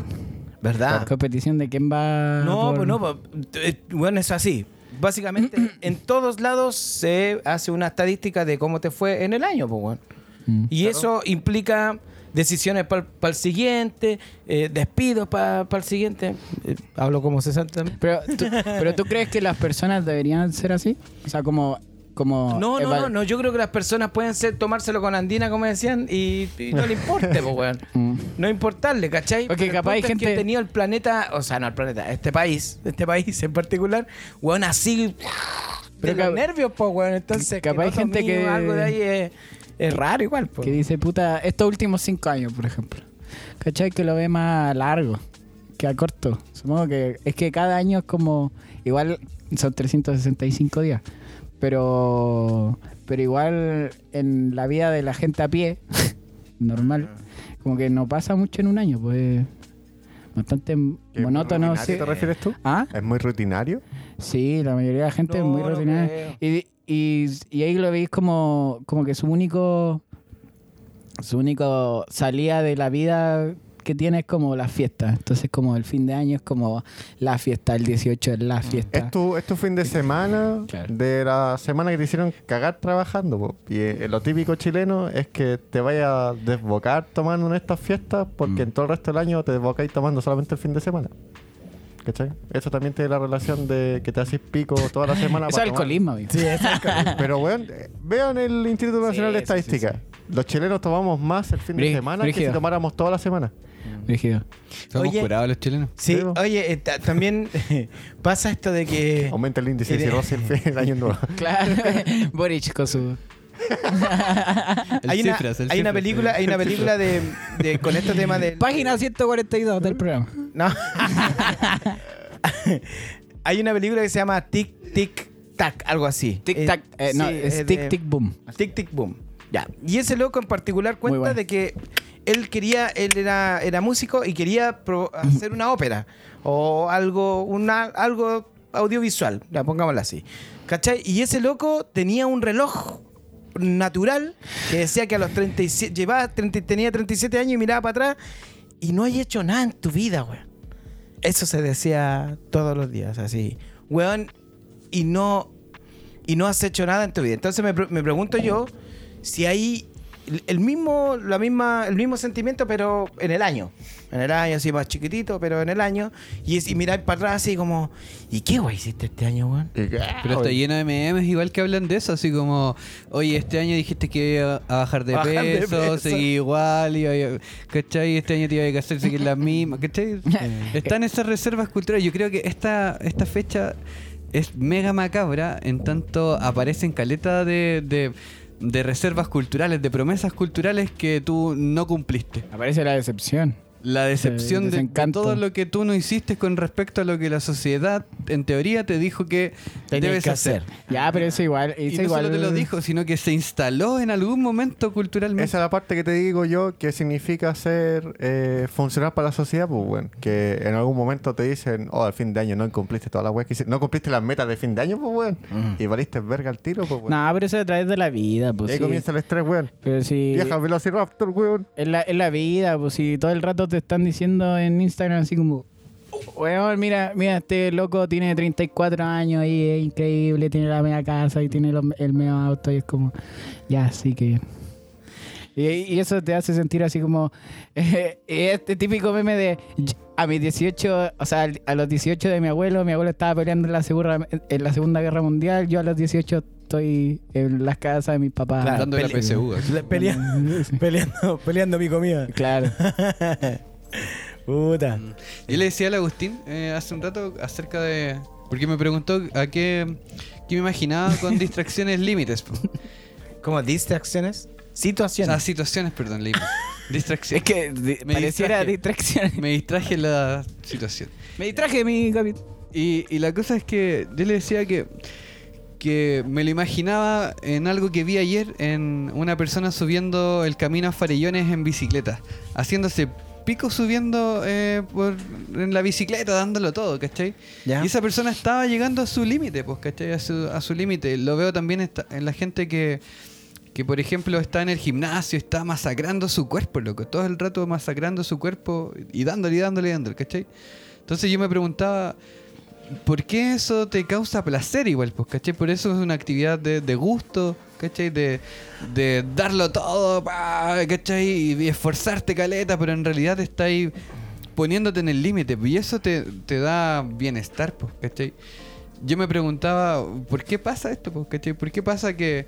¿Verdad? Competición de quién va. No, por- pues no, pues, eh, bueno, es así. Básicamente, en todos lados se hace una estadística de cómo te fue en el año, pues, bueno. Mm. Y eso implica decisiones para el siguiente, eh, despidos para el siguiente. Eh, hablo como César también. Pero, ¿tú, pero tú crees que las personas deberían ser así? O sea, como. como No, no, no, no, yo creo que las personas pueden ser tomárselo con andina, como decían, y, y no le importe, pues, weón. Mm. No importarle, ¿cachai? Porque Pero capaz hay es que gente- he tenido el planeta, o sea, no el planeta, este país, este país en particular, weón, así Pero de los nervios, pues, weón. Entonces, capaz hay no gente que- algo de ahí es, es raro igual, pues. Que dice, puta, estos últimos cinco años, por ejemplo. ¿Cachai? Que lo ve más largo que a corto. Supongo que es que cada año es como. Igual son 365 días. Pero. Pero igual en la vida de la gente a pie, normal, como que no pasa mucho en un año, pues. Bastante ¿Qué, monótono. rutinario sí. te refieres tú? ¿Ah? ¿Es muy rutinario? Sí, la mayoría de la gente es muy no rutinaria. y, y, y ahí lo veis como, como que su único su único salida de la vida que tiene es como la fiesta. Entonces como el fin de año es como la fiesta, el 18 es la fiesta. Es tu, es tu fin de semana Claro. de la semana que te hicieron cagar trabajando. po. Y eh, lo típico chileno es que te vayas a desbocar tomando en estas fiestas porque Mm. en todo el resto del año te desbocáis tomando solamente el fin de semana. ¿Cachai? Eso también tiene la relación de que te haces pico toda la semana. Eso es alcoholismo, amigo. Sí, es alcoholismo. Pero, weón, eh, vean el Instituto Nacional de Sí, sí, sí, Estadística. Los chilenos tomamos más el fin de Brí- semana que si tomáramos toda la semana. Rígido. Somos Oye. curados los chilenos. Sí, Sí, po. oye, eh, ta- también pasa esto de que... Aumenta el índice de de- cirrosis el, fin- el año nuevo. Claro. Boric con su... Hay una, cifras, el hay una cifras. película, hay una película de, de- con este tema de Página 142 del programa. No. Hay una película que se llama Tic Tic Tac, algo así. Tic Eh, tac. eh, no, sí, es de- tic tic boom. Tic Tic Boom. Ya. Y ese loco en particular cuenta bueno. de que él quería, él era, era músico y quería pro- hacer una ópera o algo, una, algo audiovisual, ya pongámoslo así. ¿Cachai? Y ese loco tenía un reloj natural que decía que a los 37, llevaba 30 tenía 37 años y miraba para atrás y no hay hecho nada en tu vida, weón. Eso se decía todos los días, así. Weón, y no, y no has hecho nada en tu vida. Entonces me, me pregunto yo si hay el- mismo, la misma, el mismo sentimiento, pero en el año. En el año, así más chiquitito, pero en el año. Y, y mirar para atrás así como, ¿y qué guay hiciste este año, weón? Pero está lleno de memes igual que hablan de eso, así como, oye, este año dijiste que iba a bajar de, Bajar de peso, peso. seguí igual, iba a- ¿cachai? Este año te iba a hacer seguir la misma, ¿cachai? Están esas reservas culturales. Yo creo que esta, esta fecha es mega macabra, en tanto aparecen caleta de, de, de reservas culturales, de promesas culturales que tú no cumpliste. Aparece la decepción. La decepción de- todo lo que tú no hiciste con respecto a lo que la sociedad, en teoría, te dijo que Tenías debes que hacer. hacer. Ya, pero eso igual. Y Eso no igual solo te lo dijo, sino que se instaló en algún momento culturalmente. Esa es la parte que te digo yo que significa ser eh, funcionar para la sociedad, pues bueno, que en algún momento te dicen, oh, al fin de año no cumpliste todas las weas que hiciste, no cumpliste las metas de fin de año, pues weón, y valiste verga al tiro, pues weón. No, pero eso es a través de la vida, y pues. ahí sí. comienza el estrés, weón. Pero si. Vieja Velociraptor, weón. Es la, es la vida, pues si todo el rato te están diciendo en Instagram así como, weón, mira, mira, este loco tiene 34 años y es increíble, tiene la media casa y tiene los- el medio auto y es como, ya, sí que. Y, y eso te hace sentir así como, este típico meme de, a mis 18, o sea, a los 18 de mi abuelo, mi abuelo estaba peleando en la, segura, en la Segunda Guerra Mundial, yo a los 18 estoy en las casas de mis papás. Claro. Dando la PSU. así. Le- pelea- peleando, peleando mi comida. Claro. Puta. Yo le decía al Agustín eh, hace un rato acerca de. Porque me preguntó a qué, qué me imaginaba con distracciones límites. po. ¿Cómo? ¿Distracciones? O Situaciones. sea, situaciones, perdón, límites. Es Distracciones. que di- Me pareciera distraje. distracción. Me distraje la situación. Me distraje mi capítulo. Y, y la cosa es que yo le decía que, que me lo imaginaba en algo que vi ayer en una persona subiendo el camino a Farellones en bicicleta, haciéndose pico subiendo eh, por, en la bicicleta, dándolo todo, ¿cachai? Y esa persona estaba llegando a su límite, pues, ¿cachai? A su, a su límite. Lo veo también esta- en la gente que, que, por ejemplo, está en el gimnasio, está masacrando su cuerpo, loco. Todo el rato masacrando su cuerpo y dándole, y dándole, y dándole, ¿cachai? Entonces yo me preguntaba, ¿por qué eso te causa placer igual? Pues, ¿cachai? Por eso es una actividad de, de gusto, ¿cachai? De, de darlo todo, ¿cachai? Y esforzarte caleta, pero en realidad te estás ahí poniéndote en el límite. Y eso te, te da bienestar, pues, ¿cachai? Yo me preguntaba, ¿por qué pasa esto? Pues. ¿Por qué pasa que,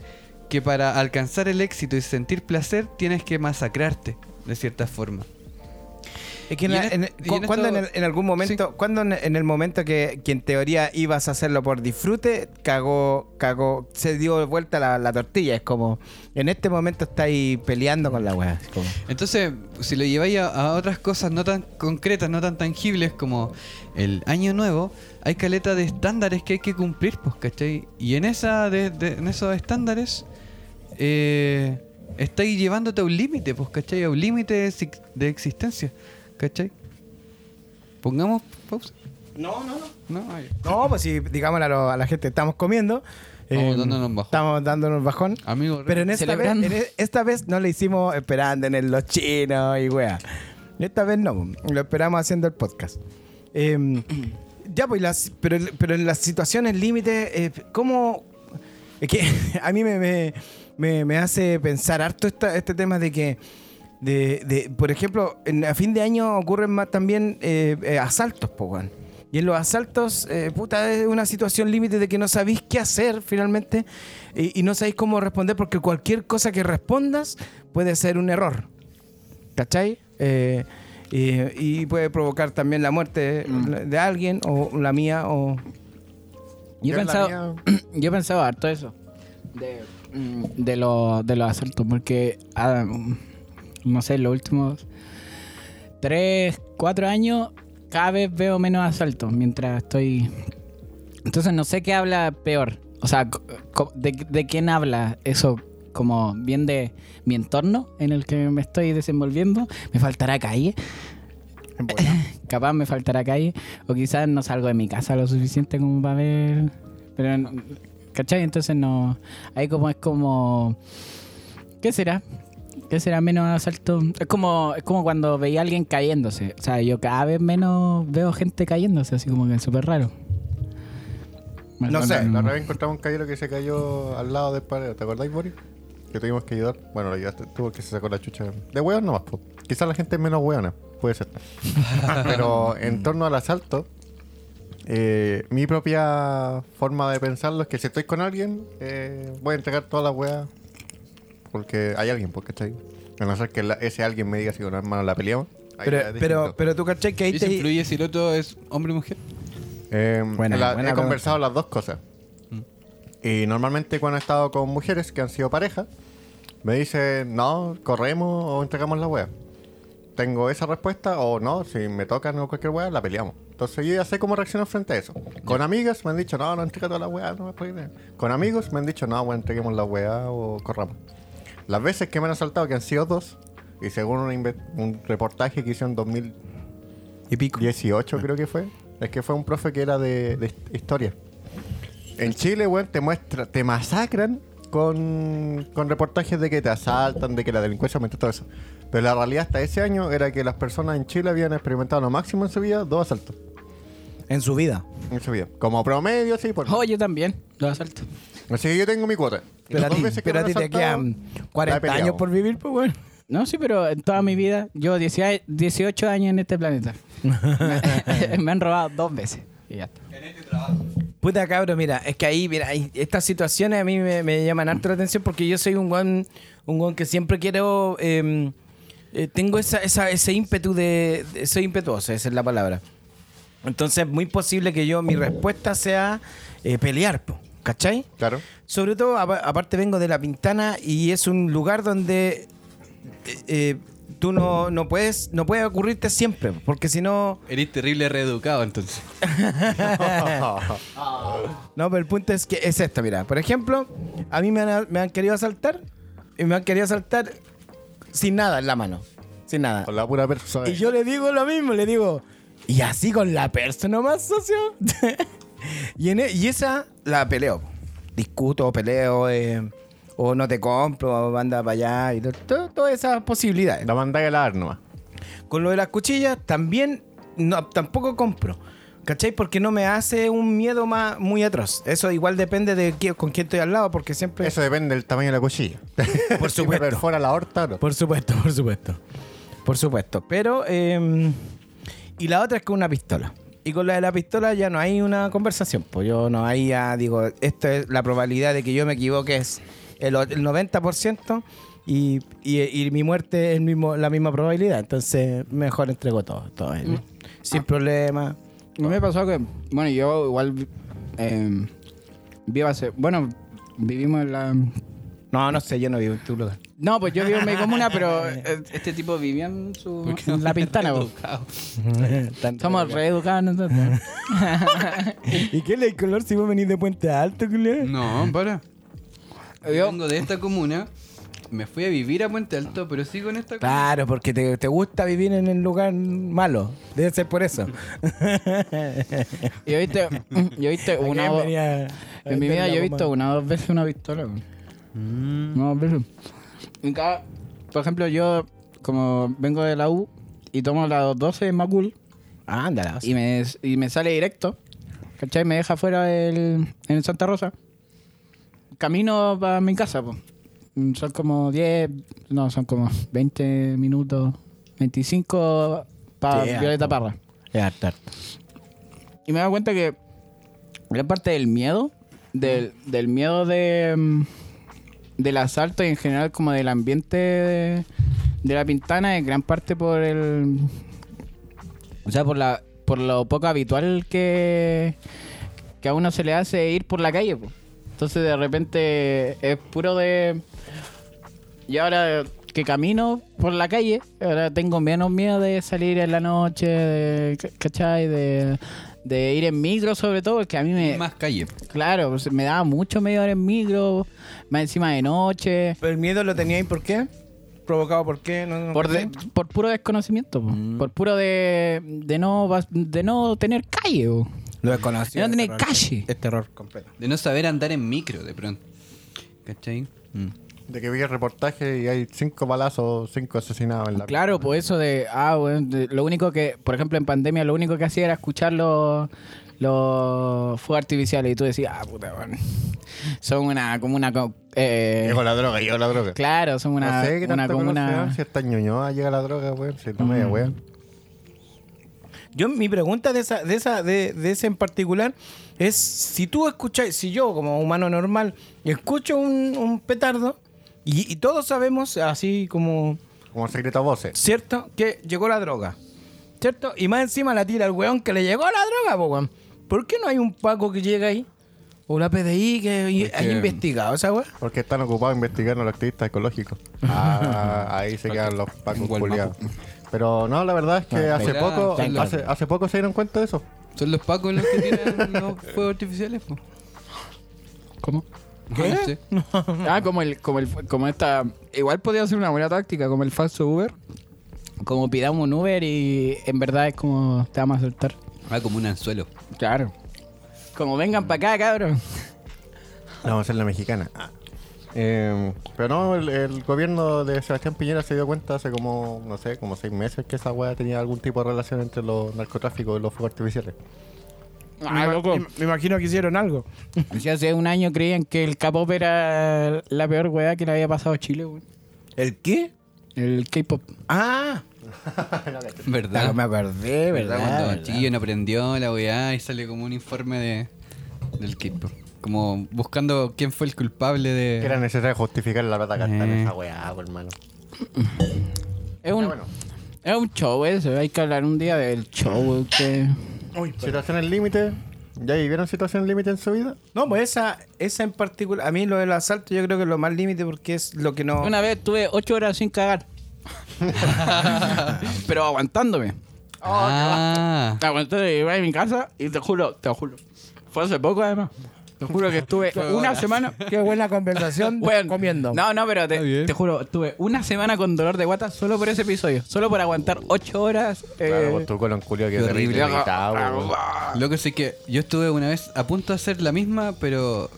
que para alcanzar el éxito y sentir placer tienes que masacrarte, de cierta forma? Es que en cu- cuando en, esto- el- en algún momento, cuando en, el momento que, que en teoría ibas a hacerlo por disfrute, cagó, cagó, se dio vuelta la, la tortilla. Es como, en este momento estáis peleando con la weá. como- Entonces, si lo lleváis a, a otras cosas no tan concretas, no tan tangibles como el año nuevo, hay caleta de estándares que hay que cumplir, pues, ¿cachai? Y en, esa de, de- en esos estándares, eh, estáis llevándote a un límite, pues, ¿cachai? A un límite de existencia, ¿cachai? Pongamos pausa. No, no, no. No, Ay. No, pues si, digámosle a, lo- a la gente, estamos comiendo. Estamos eh, dándonos bajón. Estamos dándonos bajón. Amigo, Pero en esta, vez, en e- esta vez no le hicimos esperando en el- los chinos y wea. Esta vez no, lo esperamos haciendo el podcast. Eh, ya, pues, las, pero, pero en las situaciones límite, eh, ¿cómo...? Es que a mí me, me, me- me hace pensar harto esta- este tema de que, de, de- por ejemplo, en, a fin de año ocurren más también eh, eh, asaltos, po, weón. Y en los asaltos, eh, puta, es una situación límite de que no sabéis qué hacer finalmente y, y no sabéis cómo responder porque cualquier cosa que respondas puede ser un error. ¿Cachai? Eh, y, y puede provocar también la muerte de alguien o la mía o... Yo he pensado, yo he pensado harto eso. De, mm, de, lo- de los asaltos. Porque, ah, mm, no sé, los últimos 3, 4 años, cada vez veo menos asaltos mientras estoy. Entonces no sé qué habla peor. O sea, de, de quién habla eso como bien de mi entorno en el que me estoy desenvolviendo. Me faltará calle. Capaz me faltará calle. O quizás no salgo de mi casa lo suficiente como para ver. Pero, no- ¿cachai? Entonces no. Ahí como es como. ¿Qué será? ¿Qué será menos asalto? Es como, es como cuando veía a alguien cayéndose. O sea, yo cada vez menos veo gente cayéndose, así como que es súper raro. No sé, La otra vez encontramos un caballero que se cayó al lado del pared. ¿Te acordáis, Boris? Que tuvimos que ayudar. Bueno, lo ayudaste tú porque se sacó la chucha. De hueón nomás, po. Quizás la gente es menos hueona, puede ser. Pero en torno al asalto, eh, mi propia forma de pensarlo es que si estoy con alguien, eh, voy a entregar todas las weas porque hay alguien, pues, ¿cachai? A no ser que la- ese alguien me diga si con hermano la peleamos. ahí Pero, ya es pero, distinto. pero tú cachai que ahí ¿Y se te... influye si el otro es hombre o mujer? Eh, Buena- la- buena he conversado las dos cosas. Mm. Y normalmente cuando he estado con mujeres que han sido pareja, me dicen, no, corremos o entregamos la wea. Tengo esa respuesta o no, si me tocan o cualquier wea, la peleamos. Entonces yo ya sé cómo reaccionar frente a eso. Con amigas me han dicho, no, no entrega toda la wea, no me puede Con amigos me han dicho, no, bueno, entreguemos la wea o corramos. Las veces que me han asaltado, que han sido dos, y según un reportaje que hicieron en 2000, Y pico. 18 creo que fue. Es que fue un profe que era de, de historia. En Chile, weón, te muestra, te masacran con, con reportajes de que te asaltan, de que la delincuencia aumenta todo eso. Pero la realidad hasta ese año era que las personas en Chile habían experimentado lo máximo en su vida dos asaltos. En su vida. En su vida. Como promedio, sí, por Oh, yo también, los asaltos. Así que yo tengo mi cuota. Pero a ti, veces que pero a me ti han te quedan la he 40 peleado. años por vivir, pues bueno. No, sí, pero en toda mi vida, yo 18, 18 años en este planeta. me, han robado dos veces. Y ya está. Puta cabro, mira, es que ahí, mira, ahí- estas situaciones a mí me, me llaman harto la atención porque yo soy un guan, un guan que siempre quiero, eh, eh, tengo esa, esa- ese ímpetu de, de- Soy impetuoso, esa es la palabra. Entonces, muy posible que yo, mi respuesta sea eh, pelear, po, ¿cachai? Claro. Sobre todo, apa- aparte vengo de La Pintana y es un lugar donde eh, eh, tú no, no puedes, no puede ocurrirte siempre, porque si no... Eres terrible reeducado entonces. No, pero el punto es que es esto, mira. Por ejemplo, a mí me han, me han querido asaltar y me han querido asaltar sin nada en la mano. Sin nada. Con la pura persona. Y yo le digo lo mismo, le digo, y así con la persona más socio. y, en e- y esa la peleo. Discuto, peleo, eh, o no te compro, o anda para allá, y to- to- todas esas posibilidades. La mandáis a lavar nomás. Con lo de las cuchillas también no, tampoco compro. ¿Cachai? Porque no me hace un miedo más muy atroz. Eso igual depende de con quién estoy al lado, porque siempre... Eso depende del tamaño de la cuchilla. Por Si me supuesto. perfora la horta, no. Por supuesto, por supuesto. Por supuesto. Pero, eh, y la otra es con una pistola. Y con la de la pistola ya no hay una conversación. Pues yo no hay ya, digo, esto es la probabilidad de que yo me equivoque es el, el 90% y, y, y mi muerte es mismo, la misma probabilidad. Entonces, mejor entrego todo. todo ¿no? Sin problema. No me pasó que, bueno, yo igual eh, vivo hace, bueno, vivimos en la... No, no sé, yo no vivo en tu lugar. No, pues yo vivo en mi comuna, pero eh, este tipo vivía en, su, en la pintana. po. Somos reeducados nosotros. ¿Y qué le color si vos venís de Puente Alto, culero? No, para. Yo- vengo de esta comuna, me fui a vivir a Puente Alto, pero sigo en esta comuna. Claro, porque te, te gusta vivir en el lugar malo. Debe ser por eso. Yo he visto, yo he visto una Venía- En mi vida yo he visto una o dos veces una pistola. weón. Una o dos veces. Cada- por ejemplo, yo como vengo de la U y tomo la 212 en Macul Ándala. y me, y me sale directo, ¿cachai? Me deja fuera del, en Santa Rosa. Camino para mi casa, pues. Son como 10, no, son como 20 minutos, 25 para Violeta. Parra. Harto. Y me he dado cuenta que gran parte del miedo, del, del miedo de mm, del asalto y en general como del ambiente de, la pintana es gran parte por el o sea por la por lo poco habitual que que a uno se le hace ir por la calle entonces de repente es puro de y ahora que camino por la calle, ahora tengo menos miedo de salir en la noche, de, ¿cachai? De, de ir en micro sobre todo, porque a mí me... Más calle. Claro, pues, me daba mucho miedo ir en micro, más encima de noche, ¿Pero el miedo lo tenía ahí por qué? ¿Provocado por qué? No, no por, de- por puro desconocimiento, po. por puro de, de, no, de no tener calle. po. Lo desconocido. No es tiene terror. calle. Es terror completo. De no saber andar en micro de pronto. ¿Cachai? Mm. De que vi el reportaje y hay cinco balazos, cinco asesinados en la Claro, pues eso de, ah, bueno, de- lo único que, por ejemplo, en pandemia lo único que hacía era escuchar los, los fuegos artificiales y tú decías, ah, puta, bueno, son una, como una, eh, Llegó la droga, llegó la droga. claro, son una, no sé qué una como una, Si está ñoñoa, llega la droga, weón. Si no media weón. Yo, mi pregunta de esa, de esa, de, de ese en particular es si tú escuchas, si yo como humano normal escucho un, un petardo y, y todos sabemos, así como, Como secreto a voces. ¿cierto? Que llegó la droga, ¿cierto? Y más encima la tira el weón que le llegó la droga, po, weón. ¿Por qué no hay un Paco que llega ahí? O la PDI que que- investigado esa weón. Porque están ocupados investigando a los activistas ecológicos. Ah, ahí se quedan los pacos culiados. Pero no, la verdad es que Ah, hace mira, poco, hace, hace poco se dieron cuenta de eso. Son los pacos los que tiran los fuegos artificiales, po. ¿cómo? ¿Qué? No sé. Ah, como el, como el, como esta, igual podría ser una buena táctica, como el falso Uber, como pidamos un Uber y en verdad es como te vamos a soltar. Ah, como un anzuelo. Claro. Como vengan para acá, cabrón. Vamos a hacer la mexicana. Eh, pero no, el, el gobierno de Sebastián Piñera se dio cuenta hace como, no sé, como seis meses que esa weá tenía algún tipo de relación entre los narcotráficos y los fuegos artificiales. Ah, loco. Me, me imagino que hicieron algo. Si hace un año creían que el K-pop era la peor weá que le había pasado a Chile, weón. ¿El qué? El K-pop. Ah, ¿Verdad? me acordé, ¿Verdad? ¿verdad? Cuando el ¿verdad? chiquillo no aprendió la weá y sale como un informe de del po. Como buscando quién fue el culpable Que era de. necesario justificar la plata en Eh. esa weá, hermano. Es un, bueno. Es un show eso. Hay que hablar un día del show. Que... Situaciones límite. ¿Ya vivieron situaciones límite en su vida? No, pues esa, esa en particular, a mí lo del asalto yo creo que es lo más límite porque es lo que no... Una vez estuve ocho horas sin cagar. Pero aguantándome. ah, Aguantándome, iba a mi casa y te juro, te juro. Fue hace poco además. Te juro que estuve una semana. Qué buena conversación Bueno, comiendo. No, no, pero te, te juro, tuve una semana con dolor de guata solo por ese episodio. Solo por aguantar ocho horas. eh, Claro, pues tu colon culio que terrible. Loco, sí que yo estuve una vez a punto de hacer la misma, pero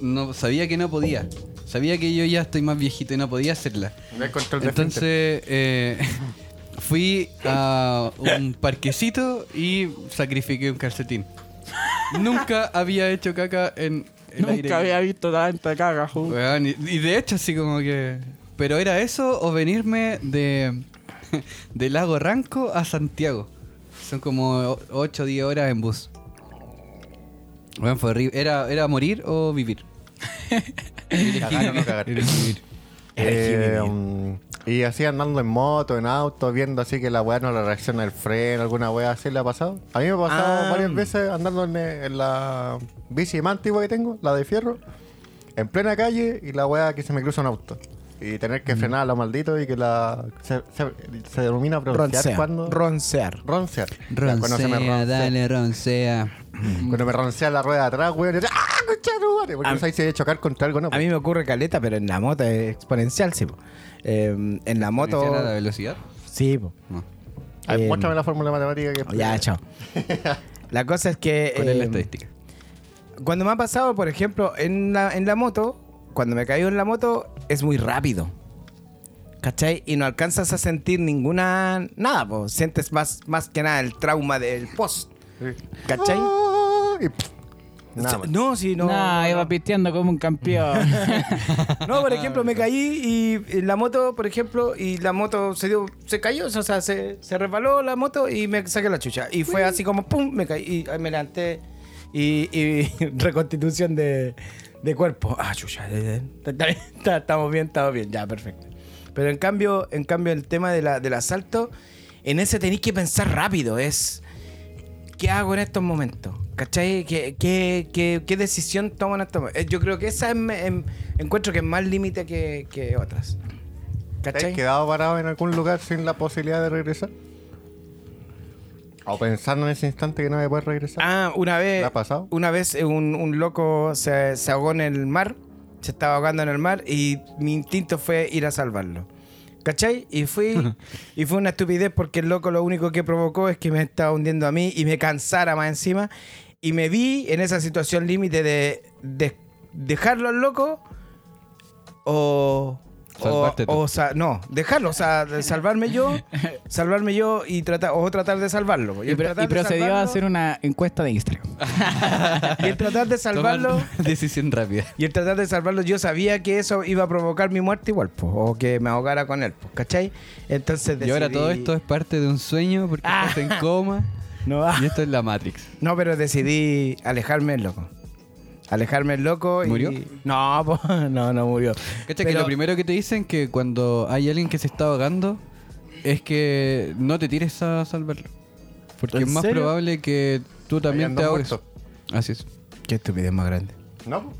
no sabía que no podía. Sabía que yo ya estoy más viejito y no podía hacerla. No hay control de Entonces eh, fui a un parquecito y sacrifiqué un calcetín. Nunca había hecho caca en el aire. Nunca había visto tanta caga, ju. Weón, y, y de hecho así como que... Pero era eso o venirme de, de Lago Ranco a Santiago. Son como 8 o 10 horas en bus. Weón, fue horrible. Era, era morir o vivir. Cagar o no cagar. Era vivir. Eh, um, y así andando en moto, en auto, viendo así que la weá no le reacciona el freno, alguna weá así le ha pasado. A mí me ha pasado Ah. varias veces andando en, en la bici más antigua que tengo, la de fierro, en plena calle y la weá que se me cruza un auto. Y tener que frenar a lo maldito y que la. Se, se, se denomina broncear Roncear. cuando. Roncear. Roncear. Ya, cuando se me Roncea, roncea- dale, roncea. Cuando me roncea la rueda de atrás, weón. y- ¡Ah, concha de tu madre! Porque A- no sabes si chocar contra algo no. A mí me ocurre caleta, pero en la moto es exponencial, sí. po. Eh, en la moto... ¿Iniciar a la velocidad? Sí, po. No. A ver, eh, muéstrame la fórmula matemática que. Ya, chao. La cosa es que... ¿Cuál es la eh, estadística? Cuando me ha pasado, por ejemplo, en la, en la moto, cuando me caigo en la moto, es muy rápido. ¿Cachai? Y no alcanzas a sentir ninguna. Nada, pues. Sientes más, más que nada el trauma del post. ¿Cachai? Ah, y- Nada más. No, si no. No. iba pisteando como un campeón. No, por ejemplo, me caí y en la moto, por ejemplo, y la moto se dio, se cayó, o sea, se, se resbaló la moto y me saqué la chucha. Y fue así como, ¡pum! Me caí y me levanté y, y reconstitución de, de cuerpo. Ah, chucha, estamos bien, estamos bien, ya, perfecto. Pero en cambio, en cambio el tema de la- del asalto, en ese tenéis que pensar rápido, es... ¿Qué hago en estos momentos? ¿Cachai? ¿Qué, qué, qué, qué decisión estos momentos? Eh, Yo creo que esa es, em- encuentro que es más límite que, que otras. ¿Te has ¿Cachai? quedado parado en algún lugar sin la posibilidad de regresar? O pensando en ese instante que no me puedes regresar. Ah, una vez. ¿Le ha pasado? Una vez eh, un, un loco se, se ahogó en el mar, se estaba ahogando en el mar y mi instinto fue ir a salvarlo. ¿Cachai? Y fui. y fue una estupidez porque el loco lo único que provocó es que me estaba hundiendo a mí y me cansara más encima. Y me vi en esa situación límite de, de dejarlo al loco o. O, o sa- no, dejarlo, o sea, salvarme yo, salvarme yo y tratar, o tratar de salvarlo. y, pro- y procedió a hacer una encuesta de Instagram. y el tratar de salvarlo, Tomar decisión rápida. y el tratar de salvarlo, yo sabía que eso iba a provocar mi muerte igual, po, o que me ahogara con él, po, ¿cachai? Entonces Y ahora todo esto es parte de un sueño porque Ah. estás en coma. No, ah, Y esto es la Matrix. no, pero decidí alejarme el loco. Alejarme el loco y... ¿Murió? No, po, no, no murió. Cacha que lo primero que te dicen que cuando hay alguien que se está ahogando es que no te tires a salvarlo. Porque ¿En es más serio? probable que tú también Hayan te ahogues. Así es. Qué estupidez más grande. ¿No?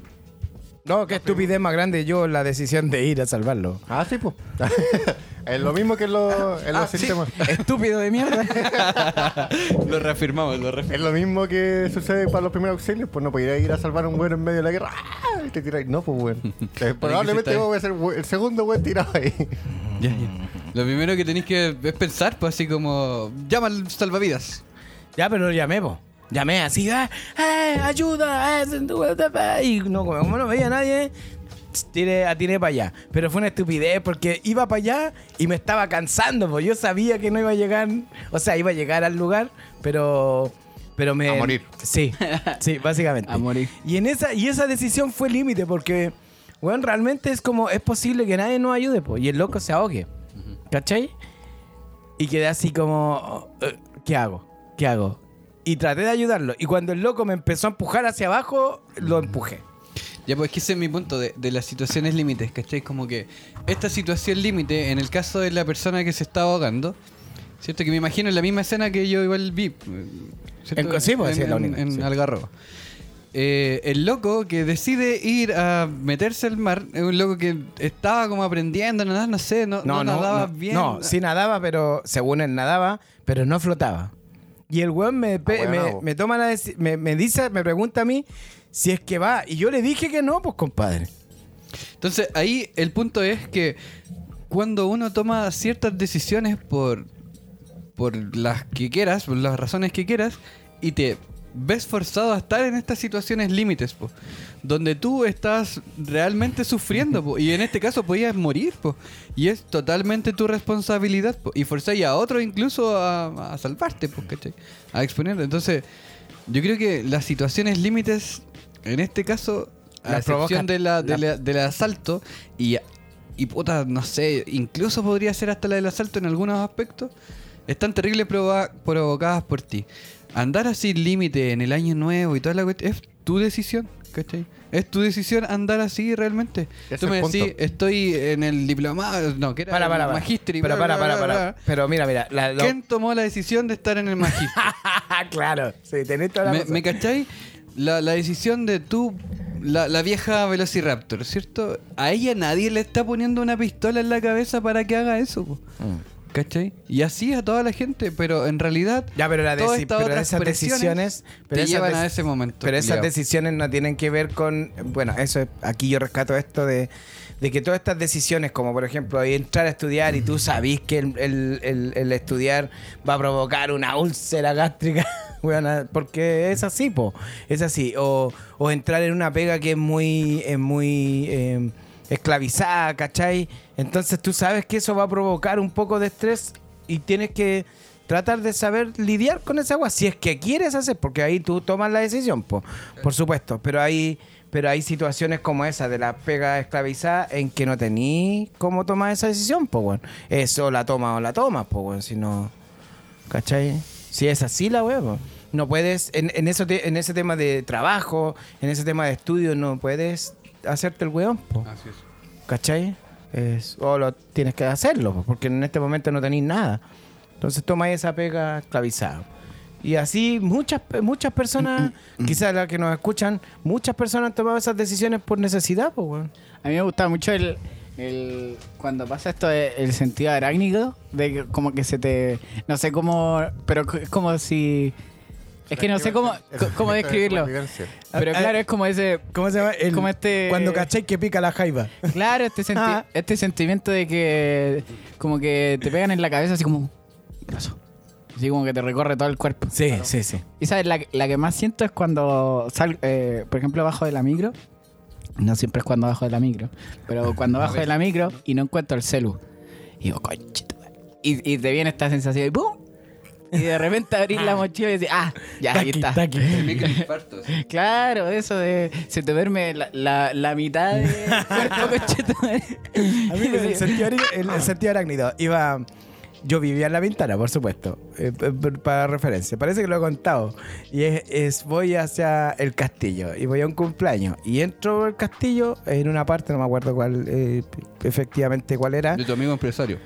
No, qué estupidez más grande yo la decisión de ir a salvarlo. Ah, sí, pues. es lo mismo que en, los- en los sistemas. Estúpido de mierda. lo reafirmamos, lo reafirmamos. Es lo mismo que sucede para los primeros auxilios, pues no podías ir a salvar a un güey en medio de la guerra. ¡Ah! Y te tiráis. No, pues güey. Eh, probablemente vos voy a ser el segundo güey tirado ahí. Ya, ya. Lo primero que tenéis que es pensar, pues así como llama al salvavidas. Ya, pero lo llamé, po. Llamé así, ¡ah! ¡eh! ¡Ayuda! eh, Y no, como no veía a nadie, tiré, atiré para allá. Pero fue una estupidez porque iba para allá y me estaba cansando, pues yo sabía que no iba a llegar, o sea, iba a llegar al lugar, pero... Pero me... A morir. Sí, sí, básicamente. A morir. Y, en esa, y esa decisión fue límite porque, bueno, realmente es como, es posible que nadie nos ayude, pues, y el loco se ahogue. ¿Cachai? Y quedé así como, eh, ¿qué hago? ¿Qué hago? Y traté de ayudarlo. Y cuando el loco me empezó a empujar hacia abajo, lo empujé. Ya, pues es que ese es mi punto de, de las situaciones límites, ¿cachai? Como que esta situación límite, en el caso de la persona que se está ahogando, ¿cierto? Que me imagino en la misma escena que yo igual vi. En- sí, pues, sí, en, la en- única, en sí. Algarrobo. Eh, el loco que decide ir a meterse al mar es un loco que estaba como aprendiendo a nadar, no sé, no, no, nadaba no, bien. No, sí nadaba, pero según él nadaba, pero no flotaba. Y el weón me, pe- Ah, bueno, me, toma la me, me dice, me pregunta a mí si es que va. Y yo le dije que no, pues compadre. Entonces ahí el punto es que cuando uno toma ciertas decisiones por, por las que quieras, por las razones que quieras, y te ves forzado a estar en estas situaciones límites, po, donde tú estás realmente sufriendo, po, y en este caso podías morir, po, y es totalmente tu responsabilidad, po, y forzáis a otro incluso a, a salvarte, po, ¿cachai? a exponerte. Entonces, yo creo que las situaciones límites, en este caso, a excepción de la, de la- la- del asalto, y, y puta, no sé, incluso podría ser hasta la del asalto en algunos aspectos, están terribles provoca- provocadas por ti. Andar así límite en el año nuevo y toda la cuestión, es tu decisión, ¿cachai? Es tu decisión andar así realmente. Tú me decís, estoy en el diplomado, no, que era Para, para, el para. magíster y Pero para, para. Pero mira, mira. La, lo- ¿Quién tomó la decisión de estar en el magíster? claro, sí, tenés toda la ¿Me, razón. me cachai? La, la decisión de tú, la, la vieja Velociraptor, ¿cierto? A ella nadie le está poniendo una pistola en la cabeza para que haga eso. Mm. ¿Cachai? Y así a toda la gente, pero en realidad Ya, pero, la todas deci- estas pero otras esas decisiones pero te esas llevan a ese momento. Pero esas culiao. decisiones no tienen que ver con. Bueno, eso es- aquí yo rescato esto de, de que todas estas decisiones, como por ejemplo entrar a estudiar y tú sabís que el, el- el- el estudiar va a provocar una úlcera gástrica. porque es así, po. Es así. O, o entrar en una pega que es muy. Es muy eh, esclavizada, ¿cachai? Entonces tú sabes que eso va a provocar un poco de estrés y tienes que tratar de saber lidiar con esa agua si es que quieres hacer, porque ahí tú tomas la decisión, po, por supuesto, pero hay pero hay situaciones como esa de la pega esclavizada en que no tení cómo tomar esa decisión, pues bueno. Eso la toma o la tomas, pues bueno, si no ¿cachai? Si es así la po. no puedes en, eso en ese tema de trabajo, en ese tema de estudio no puedes hacerte el weón, po. Así es. ¿Cachai? Es, o lo tienes que hacerlo, po, porque en este momento no tenéis nada. Entonces toma esa pega esclavizada. Y así muchas muchas personas, quizás las que nos escuchan, muchas personas han tomado esas decisiones por necesidad, pues, weón. A mí me gusta mucho el, el- cuando pasa esto de- el sentido arácnido, de que como que se te no sé cómo, pero es como si es que no sé cómo cómo describirlo. Pero Ah, claro, ah, es como ese ¿Cómo se llama? El- Como este- Cuando cachai que pica la jaiba. claro, este senti- Ah. este sentimiento de que como que te pegan en la cabeza así como ¿qué pasó? Así como que te recorre todo el cuerpo. Sí, sí, sí. Y sabes, la, la que más siento es cuando salgo, por ejemplo, bajo de la micro. No siempre es cuando bajo de la micro, pero cuando bajo de la micro y no encuentro el celu. Y digo, conchito. Y, y te viene esta sensación y ¡pum! Y de repente abrís la mochila y decís, ah, ya, ahí Taqui, está. taqui. Claro, eso de se te duerme la, la, la mitad conchito. A mí el sentido, arí- el, el sentido arácnido iba. Yo vivía en la ventana, por supuesto, eh, para referencia. Parece que lo he contado. Y es, es- voy hacia el castillo y voy a un cumpleaños. Y entro al castillo en una parte, no me acuerdo cuál, eh, efectivamente cuál era. De tu amigo empresario.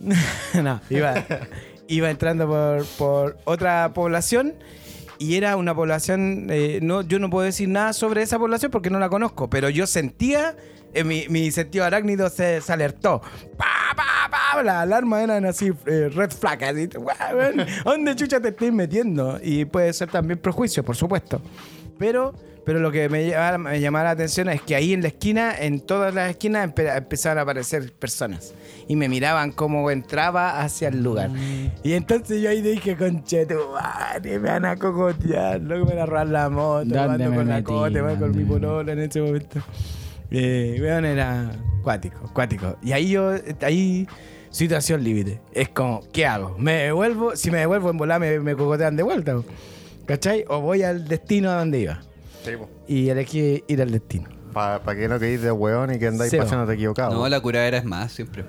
no, iba, iba entrando por, por otra población y era una población, eh, no, yo no puedo decir nada sobre esa población porque no la conozco, pero yo sentía, eh, mi, mi sentido arácnido se, se alertó. Pa, pa, pa, las alarmas eran así, eh, red flag, así, "Guau, weón, ¿dónde chucha te estoy metiendo? Y puede ser también prejuicio, por supuesto. Pero, pero lo que me llamaba, me llamaba la atención es que ahí en la esquina, en todas las esquinas, empe- empezaron a aparecer personas. Y me miraban cómo entraba hacia el lugar. Y entonces yo ahí dije, conchetu, madre, me van a cocotear, luego me van a robar la moto, ¿Dónde ando me con la cote, voy con mi ¿Dónde me polola en ese momento. Eh, weón, era cuático, cuático. Y ahí yo, ahí, situación límite. Es como, ¿qué hago? ¿Me devuelvo? Si me devuelvo en volar, me, me cocotean de vuelta. ¿Cachai? O voy al destino a donde iba. Y elegí ir al destino. Para que no quedéis de hueón y que andáis Sí, pasándote equivocado. No, la curadera es más siempre.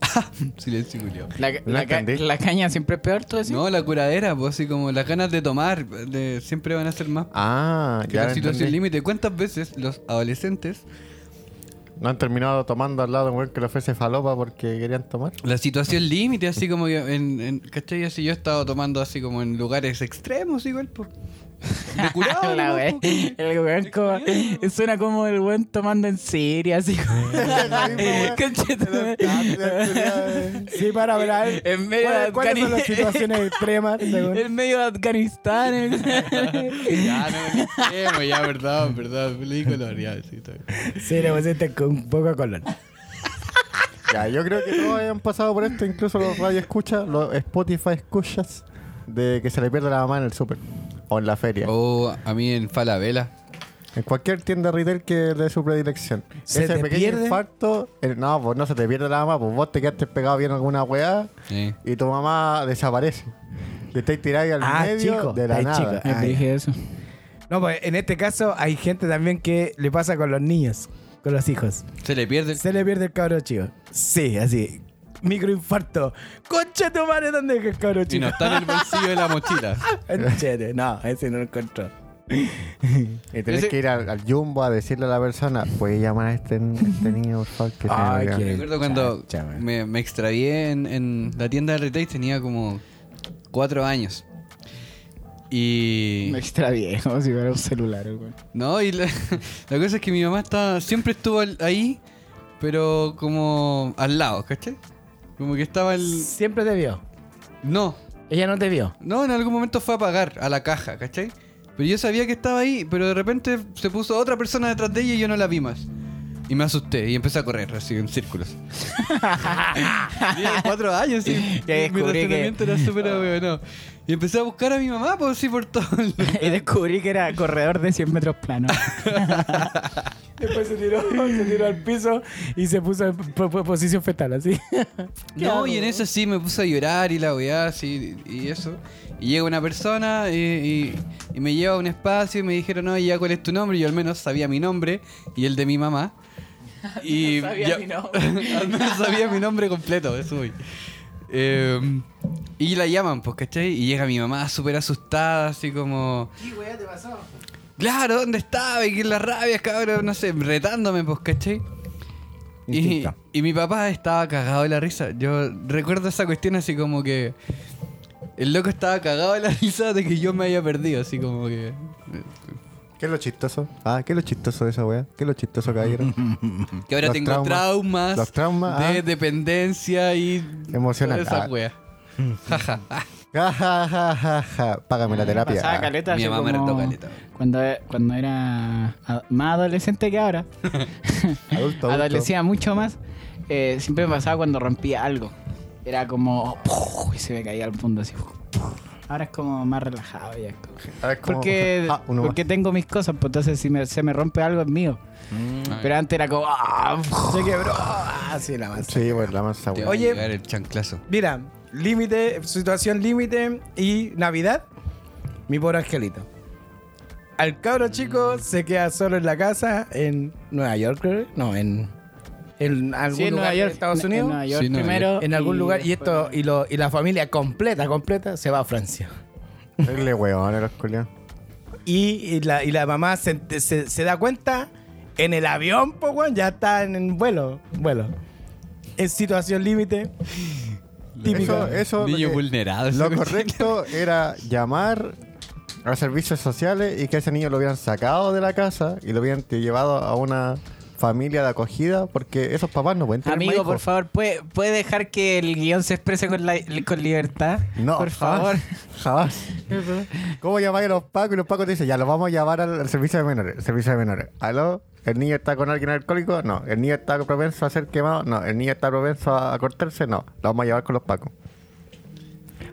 Silencio, culiao. La, No la ca- entendí. la caña siempre es peor, tú decís. No, la curadera, pues así como las ganas de tomar de- siempre van a ser más Ah, que ya la lo situación entendí. límite. ¿Cuántas veces los adolescentes, No han terminado tomando al lado de un güey que le ofrece falopa porque querían tomar. la situación límite, así como que en, en ¿cachai? Así yo he estado tomando así como en lugares extremos igual, pues. De curado, La ¿no? wea. El weón como. Suena como el weón tomando en Siria, así como. Sí, para hablar. En medio de ¿Cuáles, son las situaciones extremas? según? En medio de Afganistán. Ya, no me ya, verdad, verdad. Leí color, ya, sí, está bien. Sí, le pusiste con un poco color. Ya, yo creo que todos hayan pasado por esto, incluso los radio escuchas, los Spotify escuchas, de que se le pierde la mamá en el súper o en la feria. O a mí en Falabella. En cualquier tienda retail que de su predilección. ¿Se Ese te pequeño pierde? infarto, eh, no, pues no se te pierde la mamá, pues vos te quedaste pegado bien alguna weá Sí. y tu mamá desaparece. Y estáis tirado ahí al Ah, medio chico, de la estáis nada. chico. Me dije eso. No, pues en este caso hay gente también que le pasa con los niños, con los hijos. Se le pierde el... Se le pierde el cabro chico. Sí, así. Microinfarto. Concha tu madre, ¿dónde es el cabro Y no está en el bolsillo de la mochila. Conchete. No, ese no lo encontró. Y tenés Ese- que ir al, al jumbo a decirle a la persona, puedes llamar a este, este niño, por favor, que se me Ay, olvidó". qué- Recuerdo cuando me, me extravié en, en la tienda de retail, tenía como cuatro años. Y... Me extravié, como si fuera un celular, el weón. No, y la, la cosa es que mi mamá estaba, siempre estuvo al- ahí, pero como al lado, ¿cachai? Como que estaba el... Siempre te vio. No, Ella no te vio. no, en algún momento fue a pagar a la caja, ¿cachai? Pero yo sabía que estaba ahí, pero de repente se puso otra persona detrás de ella y yo no la vi más. Y me asusté y empecé a correr así en círculos. Tenía cuatro años. Ya Mi descubrí que- razonamiento era súper ahueonado. Y empecé a buscar a mi mamá, pues sí, por todo el... Y descubrí que era corredor de 100 metros planos. Después se tiró, se tiró al piso y se puso en po- po- posición fetal, así. No, y en eso sí me puse a llorar y la weá, así, y eso. Y llega una persona y, y- y me lleva a un espacio y me dijeron, no, ya cuál es tu nombre. Y yo al menos sabía mi nombre y el de mi mamá. Y sabía ya- mi nombre. al menos sabía mi nombre completo, eso voy. Eh, y la llaman, pues, ¿cachai? Y llega mi mamá súper asustada, así como... ¿Qué weá te pasó? Claro, ¿dónde estaba? Y que la rabia, cabrón, no sé, retándome, pues, ¿cachai? Y, y mi papá estaba cagado de la risa. Yo recuerdo esa cuestión así como que el loco estaba cagado de la risa de que yo me había perdido, así como que... ¿Qué es lo chistoso? Ah, ¿qué es lo chistoso de esa weá? ¿Qué es lo chistoso, caballero? Que ahora Los tengo traumas. traumas, Los traumas, de ah. dependencia y... Emocional. Esa Ah. wea. Jaja. Ja, ja, ja, ja, ja. Págame la terapia. Pasaba Ah. caleta, Mi mamá me como caleta. Cuando, cuando era más adolescente que ahora, Adulto, adulto. adolecía mucho más, eh, siempre me pasaba cuando rompía algo. Era como... ¡puf! y se me caía al fondo así. ¡puf! Ahora es como más relajado ya. A ver, ¿cómo? Porque, Ah, uno porque tengo mis cosas, pues entonces si me- se me rompe algo es mío. Pero antes era como... ¡ah! Se quebró. Ah, sí, la más. Sí, pues la masa Te a Oye. el chanclazo. Mira, límite, situación límite y Navidad, mi pobre angelito. Al cabro chico se queda solo en la casa en Nueva York, creo. No, en, en algún Sí, en lugar Nueva York, de Estados Unidos. En Nueva York Sí, primero. en algún lugar y esto y, lo, y la familia completa, completa se va a Francia. Weón a los culiados. Y, la, y la mamá se, se- se da cuenta en el avión, pues, weón, ya está en, en vuelo, vuelo. En situación límite. Típico. Eso, Niño vulnerado. lo correcto era llamar a servicios sociales y que ese niño lo hubieran sacado de la casa y lo hubieran llevado a una familia de acogida porque esos papás no pueden tener Amigo, más por favor, ¿puede, ¿puede dejar que el guion se exprese con, la- con libertad? No, por jamás, favor. Jamás. ¿Cómo llamáis a los pacos y los pacos te dicen, ya lo vamos a llevar al, al servicio de menores? servicio de menores. ¿Aló? ¿El niño está con alguien alcohólico? No. ¿El niño está propenso a ser quemado? No. ¿El niño está propenso a, a cortarse? No. Lo vamos a llevar con los pacos.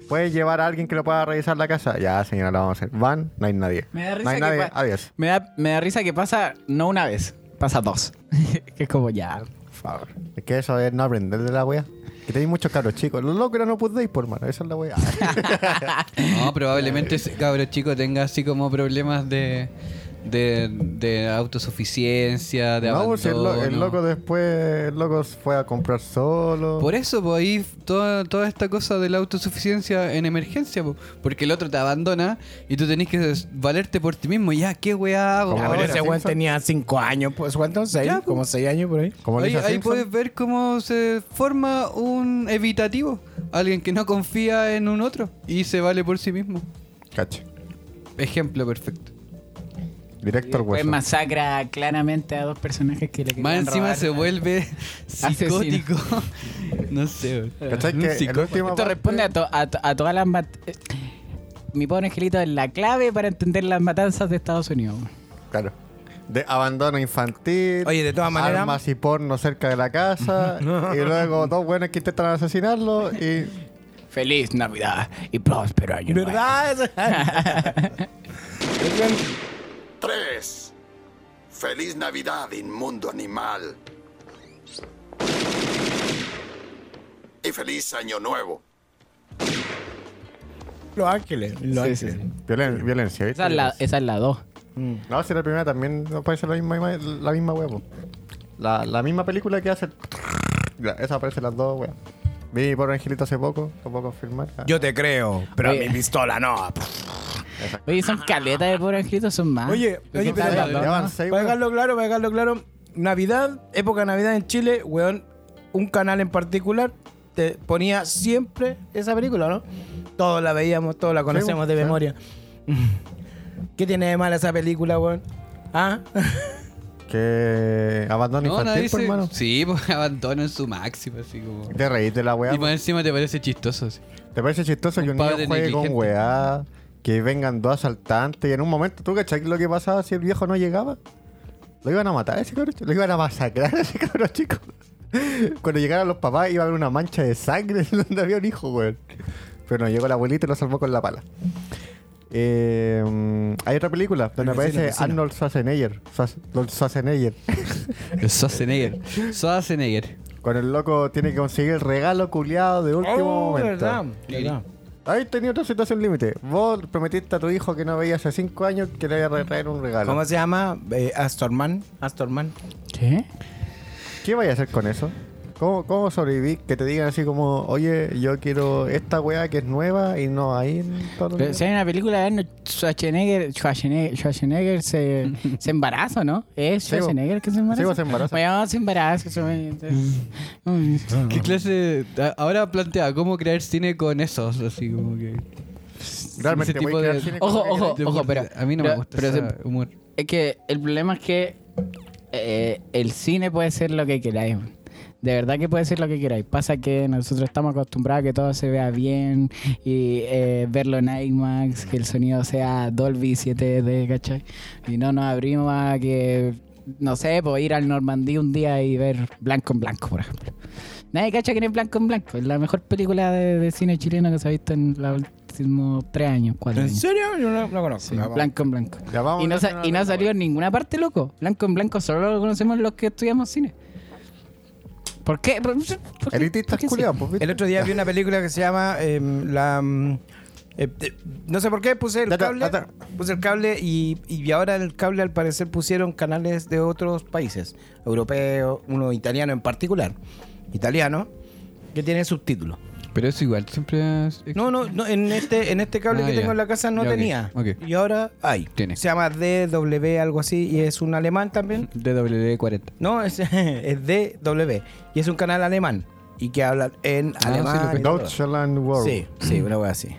¿Puedes llevar a alguien que lo pueda revisar la casa? Ya, señora, lo vamos a hacer. Van, no hay nadie. Me da no risa hay que nadie. Adiós. Me da, me da risa que pasa no una vez, pasa dos. que es como ya, por favor. Es que eso es no aprender de la wea. Que tenéis muchos cabros chicos. Los locos no podéis, por mano. Esa es la wea. No, probablemente ese cabro chico tenga así como problemas de, de, de autosuficiencia, de No, pues, el, lo- el abandono. loco después, el loco fue a comprar solo. Por eso, pues ahí toda, toda esta cosa de la autosuficiencia en emergencia, pues, porque el otro te abandona y tú tenés que valerte por ti mismo. Ya, ¿qué weá hago? Ese weón tenía cinco años, pues ¿cuántos? ¿Seis? Ya, pues. Como seis años por ahí. Como ahí, puedes ver cómo se forma un evitativo. Alguien que no confía en un otro y se vale por sí mismo. Cacha. Ejemplo perfecto. Director Pues hueso. masacra claramente a dos personajes que le Más encima robar. se vuelve psicótico. no sé. ¿Cachai? Que el último Esto parte- responde a, to- a, to- a todas las... mat- eh, Mi pobre angelito es la clave para entender las matanzas de Estados Unidos. Claro. De abandono infantil. Oye, de todas maneras- Armas y porno cerca de la casa. y luego dos buenos que intentan asesinarlo. Y. Feliz Navidad y próspero año. ¿Verdad? 3. Feliz Navidad, inmundo animal. Y feliz Año Nuevo. Los Ángeles. Los Sí, sí, Ángeles. sí. Violen- violencia, ¿viste? Esa es la, esa es la 2. No, si la primera también no puede ser la misma, la misma huevo. La, la misma película que hace. Ya, esa aparece las dos, weón. Vi por Angelito hace poco, lo puedo confirmar. Yo te creo, pero Oye. mi pistola no. Oye, son caletas de pobre angelito, son más. Oye, oye, pero las ya, dos, ya van ¿no? seis, Para dejarlo claro, para dejarlo claro, Navidad, época de Navidad en Chile, weón, un canal en particular te ponía siempre esa película, ¿no? Todos la veíamos, todos la conocemos Sí, de memoria. ¿Qué tiene de mal esa película, weón? ¿Ah? Que abandono No, infantil, por se- hermano. Sí, pues abandono en su máximo, así como. Te reís de la weá. Y más encima te parece chistoso. así. ¿Te parece chistoso Un que un padre niño juegue con weá? Que vengan dos asaltantes y en un momento, ¿tú cachai lo que pasaba si el viejo no llegaba? Lo iban a matar a ese cabrón, chico, lo iban a masacrar a ese cabrón chico. Cuando llegaran los papás iba a haber una mancha de sangre donde había un hijo, weón. Pero no, llegó la abuelita y lo salvó con la pala. Eh, hay otra película donde El vecino, aparece vecino. Arnold Schwarzenegger. Schwarzenegger. El Schwarzenegger. Schwarzenegger. Cuando el loco tiene que conseguir el regalo culiado de último Oh, momento. verdad, verdad. Ahí tenía otra situación límite. Vos prometiste a tu hijo que no veía hace cinco años que le iba a traer un regalo. ¿Cómo se llama? Eh, Astorman. Astorman. ¿Qué? ¿Qué vaya a hacer con eso? ¿Cómo, ¿Cómo sobrevivir? Que te digan así como, oye, yo quiero esta weá que es nueva y no ahí en todos los Pero si hay una película de Arnold Schwarzenegger, Schwarzenegger, Schwarzenegger se, se embaraza, ¿no? ¿Es. Schwarzenegger que se embaraza? Sí, vos se embaraza. Bueno, se embaraza. mm. ¿Qué clase? Ahora plantea cómo crear cine con esos, así como que. Realmente ese tipo de- cine con Ojo, ojo, ojo, humor. pero- A mí no pero- me gusta pero ese se- humor. Es que el problema es que eh, el cine puede ser lo que queráis. De verdad que puede ser lo que queráis. Pasa que nosotros estamos acostumbrados a que todo se vea bien y eh, verlo en IMAX, que el sonido sea Dolby 7D, ¿cachai? Y no nos abrimos a que, no sé, pues ir al Normandía un día y ver Blanco en Blanco, por ejemplo. Nadie cacha que no es Blanco en Blanco. Es la mejor película de, de cine chileno que se ha visto en los últimos tres años, cuatro ¿En años. serio? Yo no no conozco. Sí, blanco en blanco. Y no, sa- y no salió en ninguna parte, loco. Blanco en blanco solo lo conocemos los que estudiamos cine. ¿Por qué? ¿Por, por qué? Elitistas ¿Por qué sí? culiados, pues, ¿viste? El otro día vi una película que se llama em, la mm, eh, eh, no sé por qué puse el cable data. puse el cable y, y ahora en el cable al parecer pusieron canales de otros países europeos uno italiano en particular italiano que tiene subtítulos Pero eso igual, siempre. es- no no no en este en este cable Ah, que ya. tengo en la casa no Ya, tenía y ahora hay Tiene. se llama DW algo así y es un alemán también DWD40. no es, es DW y es un canal alemán y que habla en Ah, sí, alemán todo. Deutschland World. Sí, sí, una wea así.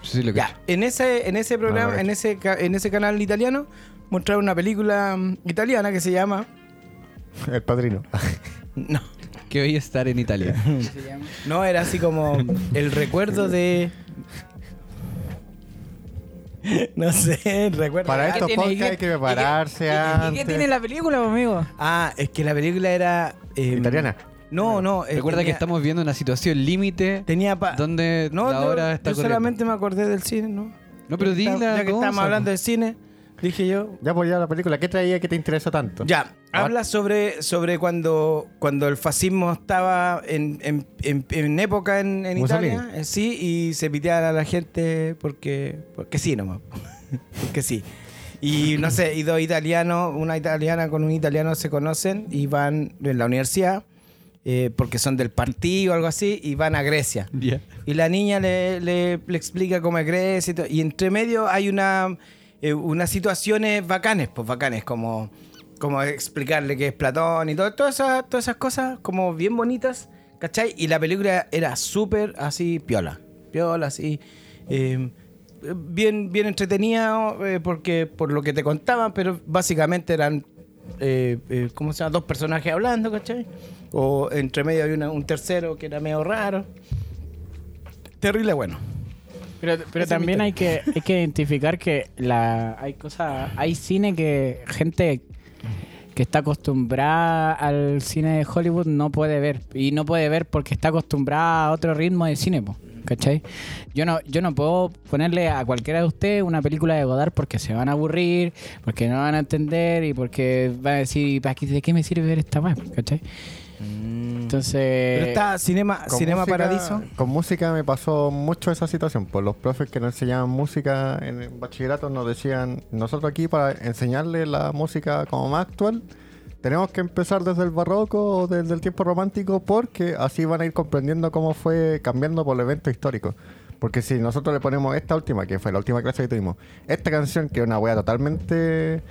Sí, lo que. Ya, en ese, en ese programa, Ah, en ese, en ese canal italiano, mostraron una película mm, italiana que se llama. El padrino. No, Que hoy estar en Italia. no, era así como el recuerdo de. No sé, el recuerdo. Para estos podcasts qué- hay que qué- prepararse ¿Y qué- ¿Y antes. qué tiene la película, amigo? Ah, es que la película era. eh, Italiana. No, no. eh, Recuerda que tenía- estamos viendo una situación límite Tenía. pa- donde no, la yo- hora está yo corriendo. solamente me acordé del cine, ¿no? No, pero Ya que está- dila. Ya que cosa, estamos hablando po. de cine, dije yo. Ya pues ya la película. ¿Qué traía que te interesó tanto? Ya, Ah. habla sobre, sobre cuando, cuando el fascismo estaba en, en, en- en época en, en. Italia, eh, sí, y se piteaba a la gente porque, porque sí nomás. porque sí. Y no sé, y dos italianos, una italiana con un italiano se conocen y van en la universidad eh, porque son del partido o algo así y van a Grecia. Y la niña le, le- le explica cómo es Grecia y, todo. y entre medio hay una, eh, unas situaciones bacanes, pues bacanes, como, como explicarle qué es Platón y todo, todas, esas, todas esas cosas como bien bonitas, ¿cachai? Y la película era súper así piola, piola así. eh, bien, bien entretenida eh, porque por lo que te contaban, pero básicamente eran eh, eh, ¿cómo se llama? dos personajes hablando, ¿cachai? O entre medio había una- un tercero que era medio raro. Terrible bueno. Pero, pero también hay que, hay que identificar que la, hay cosas, hay cine que gente que está acostumbrada al cine de Hollywood no puede ver. Y no puede ver porque está acostumbrada a otro ritmo de cine, po, ¿cachai? Yo no, yo no puedo ponerle a cualquiera de ustedes una película de Godard porque se van a aburrir, porque no van a entender y porque van a decir, ¿para qué- ¿de qué me sirve ver esta web? ¿cachai? Entonces... Pero está Cinema, Con Cinema música- Paradiso. Con música me pasó mucho esa situación. Pues los profes que nos enseñaban música en el bachillerato nos decían, nosotros aquí para enseñarle la música como más actual, tenemos que empezar desde el barroco o desde el tiempo romántico porque así van a ir comprendiendo cómo fue cambiando por el evento histórico. Porque si nosotros le ponemos esta última, que fue la última clase que tuvimos, esta canción que es una wea totalmente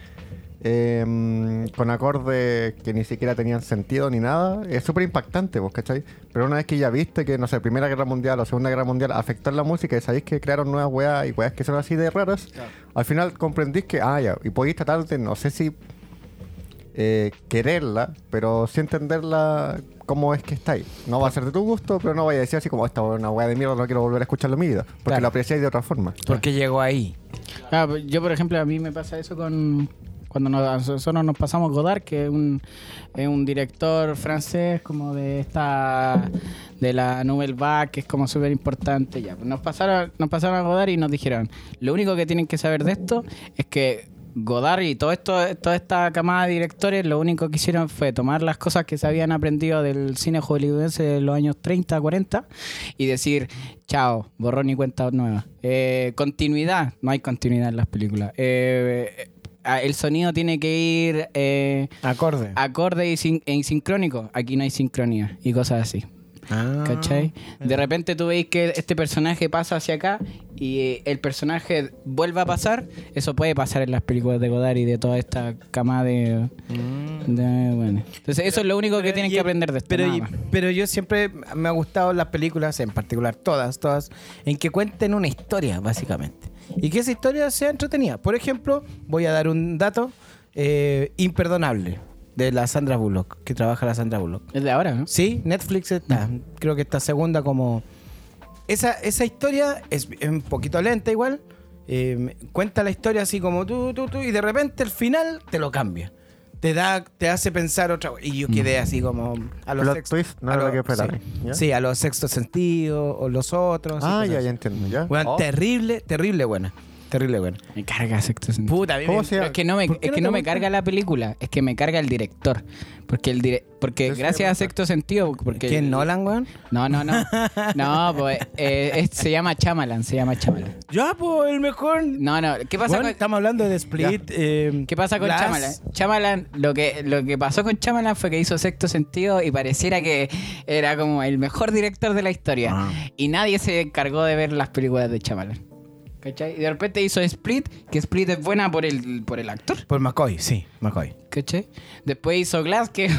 eh, con acordes que ni siquiera tenían sentido ni nada, es súper impactante, ¿vos cachai? Pero una vez que ya viste que, no sé, Primera Guerra Mundial o Segunda Guerra Mundial afectó la música y sabéis que crearon nuevas weas y weas que son así de raras, al final comprendís que, ah, ya, y podéis tratar de, no sé si eh, quererla, pero sí entenderla cómo es que estáis. No va a ser de tu gusto, pero no vaya a decir así como, esta es una wea de mierda, no quiero volver a escucharlo en mi vida, porque Claro. lo apreciáis de otra forma. Porque llegó ahí. Ah, yo, por ejemplo, a mí me pasa eso con cuando nosotros nos pasamos Godard, que es un, es un director francés como de esta de la Nouvelle Vague, que es como súper importante. Ya, pues nos pasaron, nos pasaron a Godard y nos dijeron, lo único que tienen que saber de esto es que Godard y todo esto, toda esta camada de directores, lo único que hicieron fue tomar las cosas que se habían aprendido del cine hollywoodense de los años 30, 40 y decir, chao, borrón y cuenta nueva. Eh, continuidad, no hay continuidad en las películas. Eh, el sonido tiene que ir eh, Acorde. acorde y, sin- sincrónico. Aquí no hay sincronía y cosas así. Ah. ¿Cachai? De repente tú veis que este personaje pasa hacia acá y eh, el personaje vuelve a pasar. Eso puede pasar en las películas de Godard y de toda esta cama de. de- bueno. Entonces, eso es lo único que tienen y- que aprender de esto. Pero, y- pero yo siempre me ha gustado las películas, en particular todas, todas, en que cuenten una historia, básicamente. Y que esa historia sea entretenida. Por ejemplo, voy a dar un dato eh, imperdonable de la Sandra Bullock, que trabaja la Sandra Bullock. Es de ahora, ¿no? Sí, Netflix está. Creo que está segunda como. Esa, esa historia es, es un poquito lenta igual. eh, cuenta la historia así como tú, tú, tú, y de repente el final te lo cambia. Te da, te hace pensar otra Y yo quedé así como a los Plot sextos- twist, no a lo que esperaba, sí. ¿ya? Sí, a los sexto sentido o los otros. Ah, ya, ya entiendo, ¿ya? Bueno, Oh. terrible, terrible buena. Terrible buena. Me carga sexto sentido. Puta, a es que no me, ¿Por qué es no que te no me gusta? carga la película, es que me carga el director. Porque el dire- porque Eso me gracias a. Sexto Sentido, porque ¿Quién, Nolan, weón? No, no, no. No, pues eh, es- se llama Chamalan, se llama Chamalan. Ya, pues, el mejor. No, no, ¿qué pasa Bueno, con estamos hablando de Split. eh, ¿Qué pasa con Glass. Chamalan? Chamalan, lo que, lo que pasó con Chamalan fue que hizo sexto sentido y pareciera que era como el mejor director de la historia. Ah. Y nadie se encargó de ver las películas de Chamalan. ¿Cachai? Y de repente hizo Split, que Split es buena por el, por el actor. Por McCoy, sí, McCoy. ¿Cachai? Después hizo Glass, que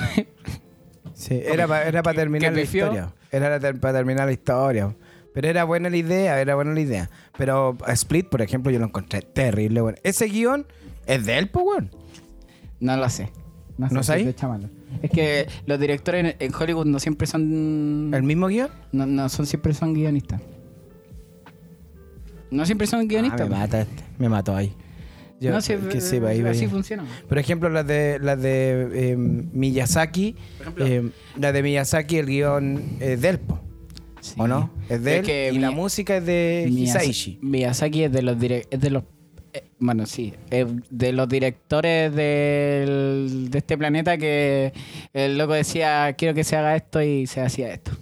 Sí, era para terminar la pifió. historia. Era para terminar la historia. Pero era buena la idea, era buena la idea. Pero Split, por ejemplo, yo lo encontré terrible. Bueno. Ese guion es de él, pues, no lo sé. No sé ¿No es que los directores en, en Hollywood no siempre son... ¿El mismo guion? No, no son siempre son guionistas. No siempre son Ah, guionistas. me mata este. Me mató ahí. Yo, no, sí, que sí, ahí así funciona. Por ejemplo, las de, las de eh, Miyazaki. eh, las de Miyazaki, el guion es de él, po, Sí. ¿o no? Es de Es él. que y la música es de Miyazaki, Hisaishi. Miyazaki es de los es de los eh, bueno, sí, es de los directores del- de este planeta que el loco decía, quiero que se haga esto y se hacía esto.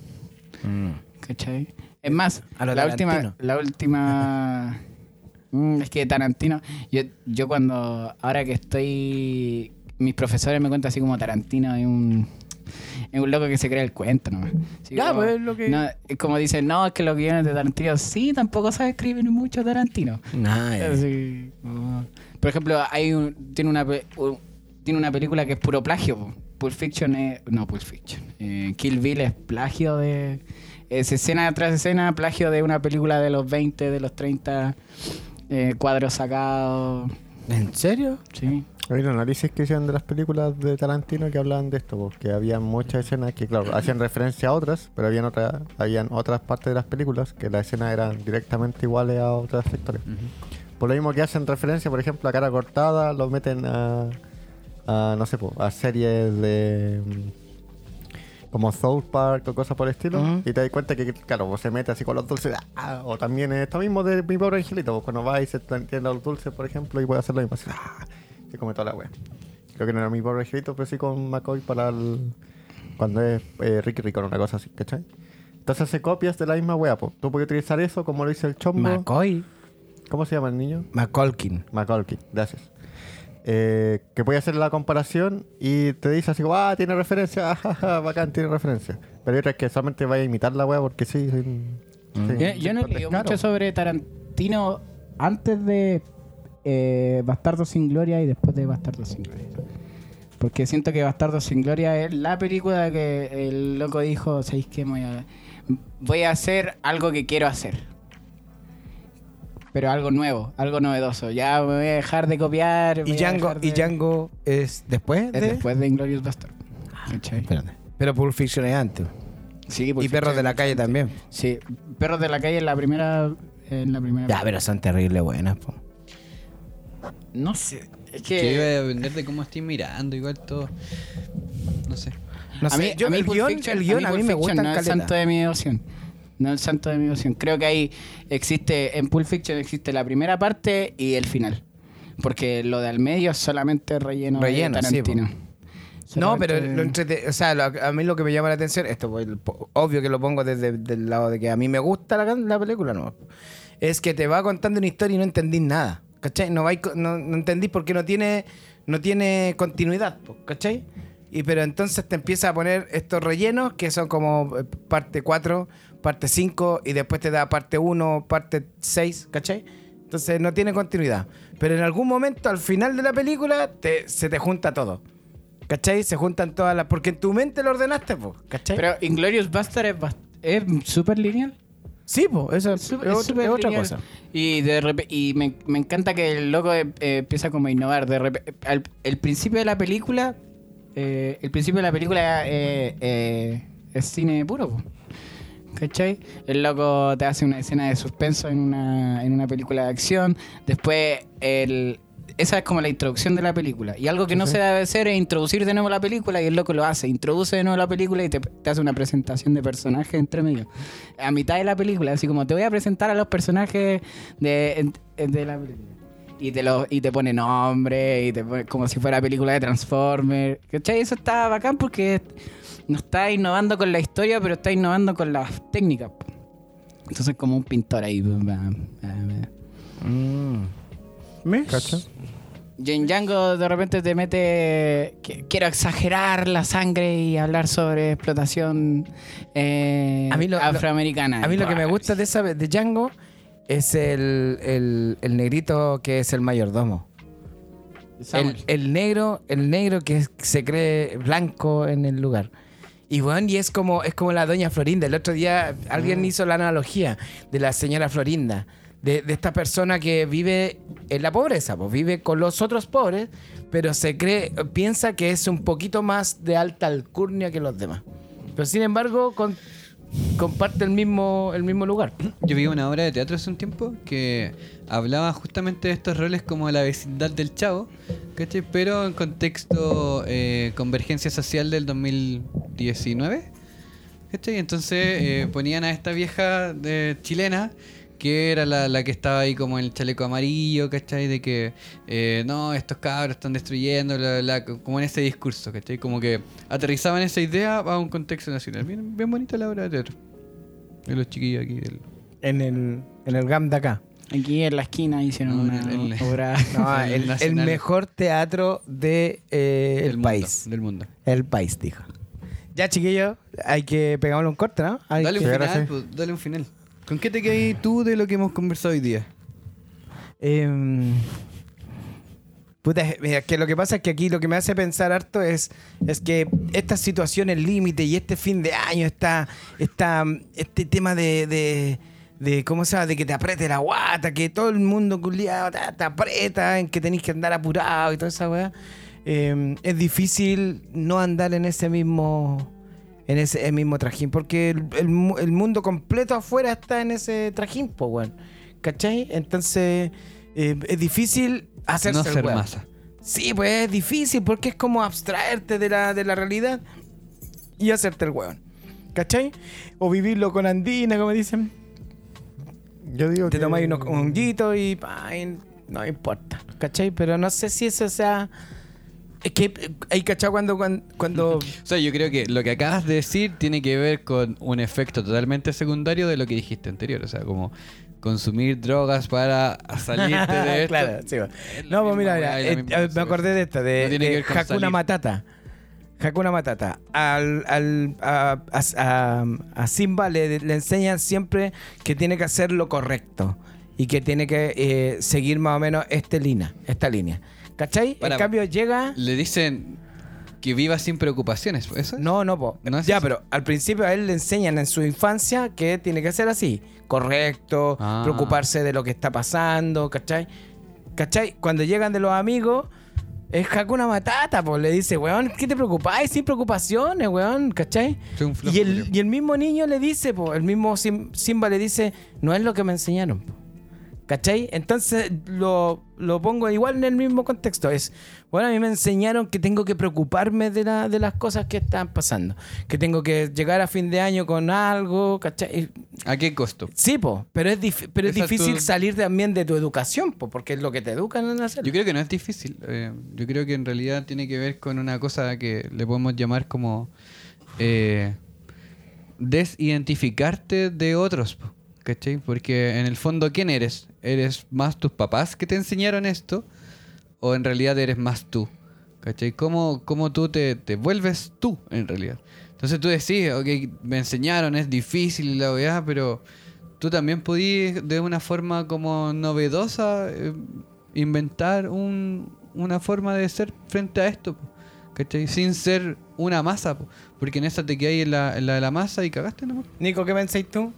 ¿Cachai? Es más, la última, la última Mm, es que Tarantino, yo, yo cuando, ahora que estoy, mis profesores me cuentan así como Tarantino es un, es un loco que se crea el cuento, ¿no? Ya, pues, es lo que- no, es como dicen, no, es que los guiones de Tarantino, sí, tampoco sabe escribir mucho Tarantino. Nah. Así, como- por ejemplo, hay un, tiene una un- tiene una película que es puro plagio. Pulp Fiction es no Pulp Fiction. Eh, Kill Bill es plagio de es escena tras escena plagio de una película de los 20, de los 30 eh, cuadros sacados. ¿En serio? Sí. Hay un análisis que hicieron de las películas de Tarantino que hablaban de esto, porque había muchas escenas que, claro, hacían referencia a otras, pero habían, otra, habían otras partes de las películas que las escenas eran directamente iguales a otras sectores. Por lo mismo que hacen referencia, por ejemplo, a cara cortada, lo meten a, a, no sé, a series de como South Park o cosas por el estilo, y te das cuenta que, claro, pues se mete así con los dulces, ah, o también esto mismo de mi pobre angelito, pues, cuando va y se tiene los dulces, por ejemplo, y puede hacer lo mismo, así, ah, se come toda la wea. Creo que no era mi pobre angelito, pero sí con McCoy para el, cuando es eh, Ricky Rico, una cosa así, ¿cachai? Entonces hace copias de la misma wea, pues. Tú puedes utilizar eso como lo dice el chombo. McCoy. ¿Cómo se llama el niño? McColkin. Macaulay, gracias. Eh, que puede hacer la comparación y te dice así, ah, tiene referencia, bacán, tiene referencia. Pero hay otras que solamente vaya a imitar la wea porque sí. sí, sí, Yo, yo no he leído mucho sobre Tarantino antes de eh, Bastardo sin Gloria y después de Bastardo sin Gloria. Porque siento que Bastardo sin Gloria es la película que el loco dijo, ¿sabéis qué? Voy a, voy a hacer algo que quiero hacer. Pero algo nuevo, algo novedoso. Ya me voy a dejar de copiar. Y a Django, de- y Django es después es de... después de Inglorious Bastard. ¿Cachai? Espérate. Pero Pulp Fiction es antes. Sí, Pulp y Perros Fiction de la es calle antes. también. Sí, Perros de la calle en la primera. En la primera Ya, pero son terribles buenas, po. No sé. Es Que que. iba a depender de cómo estés mirando, igual todo. No sé. No a sé, mí, yo- a mí el guion, Fiction- el guion a mí Pulp me Fiction gusta No es santo de mi devoción. No el santo de mi devoción. Creo que ahí existe. En Pulp Fiction existe la primera parte y el final. Porque lo de al medio es solamente relleno, Relleno, de sí. Tarantino. No, pero Solamente- lo entrete- o sea, lo- a mí lo que me llama la atención, esto pues, obvio que lo pongo desde el lado de que a mí me gusta la, película, no. Es que te va contando una historia y no entendís nada. ¿Cachai? No, vais co- no, no entendís porque no tiene, no tiene continuidad, ¿cachai? Y pero entonces te empieza a poner estos rellenos que son como eh, parte 4, parte 5 y después te da parte 1, parte 6, ¿cachai? Entonces no tiene continuidad. Pero en algún momento, al final de la película, te- se te junta todo. ¿Cachai? Se juntan todas las. Porque en tu mente lo ordenaste, po, ¿cachai? Pero Inglorious Bastard es, bast- es súper lineal. sí, po, eso es, otra- es cosa. Y, de y me, me encanta que el loco eh, eh, empieza como a innovar. De al- el principio de la película, eh, el principio de la película eh, es cine puro. po. ¿Cachai? El loco te hace una escena de suspenso en una, en una película de acción. Después, el, esa es como la introducción de la película. Y algo que no se debe hacer es introducir de nuevo la película y el loco lo hace. Introduce de nuevo la película y te, te hace una presentación de personajes entre medio. A mitad de la película, así como te voy a presentar a los personajes de, de la película. Y te, lo, y te pone nombre, y te pone como si fuera película de Transformers. ¿Cachai? Eso está bacán porque no está innovando con la historia, pero está innovando con las técnicas. Entonces como un pintor ahí. ¿Cacha? Y en Django de repente te mete. Quiero exagerar la sangre y hablar sobre explotación eh, A mí lo- afroamericana. A mí lo que me gusta de esa de Django es el, el, el negrito que es el mayordomo. El, el negro, el negro que se cree blanco en el lugar. Y bueno, y es como, es como la doña Florinda. El otro día alguien hizo la analogía de la señora Florinda. De, de esta persona que vive en la pobreza, pues vive con los otros pobres, pero se cree, piensa que es un poquito más de alta alcurnia que los demás. Pero sin embargo, con- comparte el mismo, el mismo lugar. Yo vi una obra de teatro hace un tiempo que hablaba justamente de estos roles como la vecindad del chavo, ¿cachai? Pero en contexto eh, convergencia social del 2019, ¿cachai? Entonces eh, ponían a esta vieja de, chilena que era la, la que estaba ahí como en el chaleco amarillo, ¿cachai? De que eh, no, estos cabros están destruyendo, bla, bla, bla, como en ese discurso, ¿cachai? Como que aterrizaban esa idea a un contexto nacional. Bien, bien bonita la obra de teatro. De los chiquillos aquí del... En el, en el GAM de acá. Aquí en la esquina hicieron No, una el- obra. No, El mejor teatro de, eh, Del el mundo, país. Del mundo. El país, dijo. Ya, chiquillos, hay que pegarle un corte, ¿no? Hay Dale un que- ahora final, pues, dale un final. ¿Con qué te quedas tú de lo que hemos conversado hoy día? Em, puta, mira, que lo que pasa es que aquí lo que me hace pensar harto es, es que estas situaciones límite y este fin de año, está, está este tema de, de, de, ¿cómo se llama? De que te apriete la guata, que todo el mundo culiado te, te aprieta, en que tenés que andar apurado y toda esa weá. Em, es difícil no andar en ese mismo en ese mismo trajín, porque el, el mu- el mundo completo afuera está en ese trajín, po, weón. ¿Cachai? Entonces, eh, es difícil hacerse no el ser masa. Sí, pues es difícil porque es como abstraerte de la, de la realidad y hacerte el weón. ¿Cachai? O vivirlo con andina, como dicen. Yo digo Te que... tomáis unos honguitos y, pa, y no importa. ¿Cachai? Pero no sé si eso sea... Es que eh, hay cachado cuando... cuando, O sea, yo creo que lo que acabas de decir tiene que ver con un efecto totalmente secundario de lo que dijiste anterior. O sea, como consumir drogas para salirte de esto. claro, sí, va. No, pues mira, mira, eh, eh, me acordé de esta, de, No de Hakuna salir. Matata. Hakuna Matata. Al, al, a, a- a- a Simba le, le enseñan siempre que tiene que hacer lo correcto y que tiene que eh, seguir más o menos esta línea. Esta línea. ¿Cachai? Para- en cambio llega... Le dicen que viva sin preocupaciones. ¿Eso? es? No, no, po. No es ya, eso. pero al principio a él le enseñan en su infancia que tiene que ser así, correcto, Ah. preocuparse de lo que está pasando, ¿cachai? ¿Cachai? Cuando llegan de los amigos, es Hakuna Matata, pues le dice, weón, ¿qué te preocupáis? Sin preocupaciones, weón, ¿cachai? Y el, Julio. y el mismo niño le dice, pues, el mismo Sim- Simba le dice, no es lo que me enseñaron, po". ¿Cachai? Entonces lo, lo pongo igual en el mismo contexto. Es, bueno, a mí me enseñaron que tengo que preocuparme de, la, de las cosas que están pasando. Que tengo que llegar a fin de año con algo, ¿cachai? ¿A qué costo? Sí, po, pero es, dif- pero es difícil tu- salir también de tu educación, po, porque es lo que te educan en hacerlo. Yo creo que no es difícil. eh, yo creo que en realidad tiene que ver con una cosa que le podemos llamar como eh, desidentificarte de otros. po, ¿Cachai? Porque en el fondo, ¿quién eres? ¿Eres más tus papás que te enseñaron esto? ¿O en realidad eres más tú? ¿Cachai? ¿Cómo, cómo tú te, vuelves tú en realidad? Entonces tú decís, ok, me enseñaron, es difícil y la weá, pero tú también podías de una forma como novedosa eh, inventar un- una forma de ser frente a esto. Sin ser una masa, po, porque en esa te quedas en la, en la de la masa y cagaste nomás. Nico, ¿qué pensáis tú?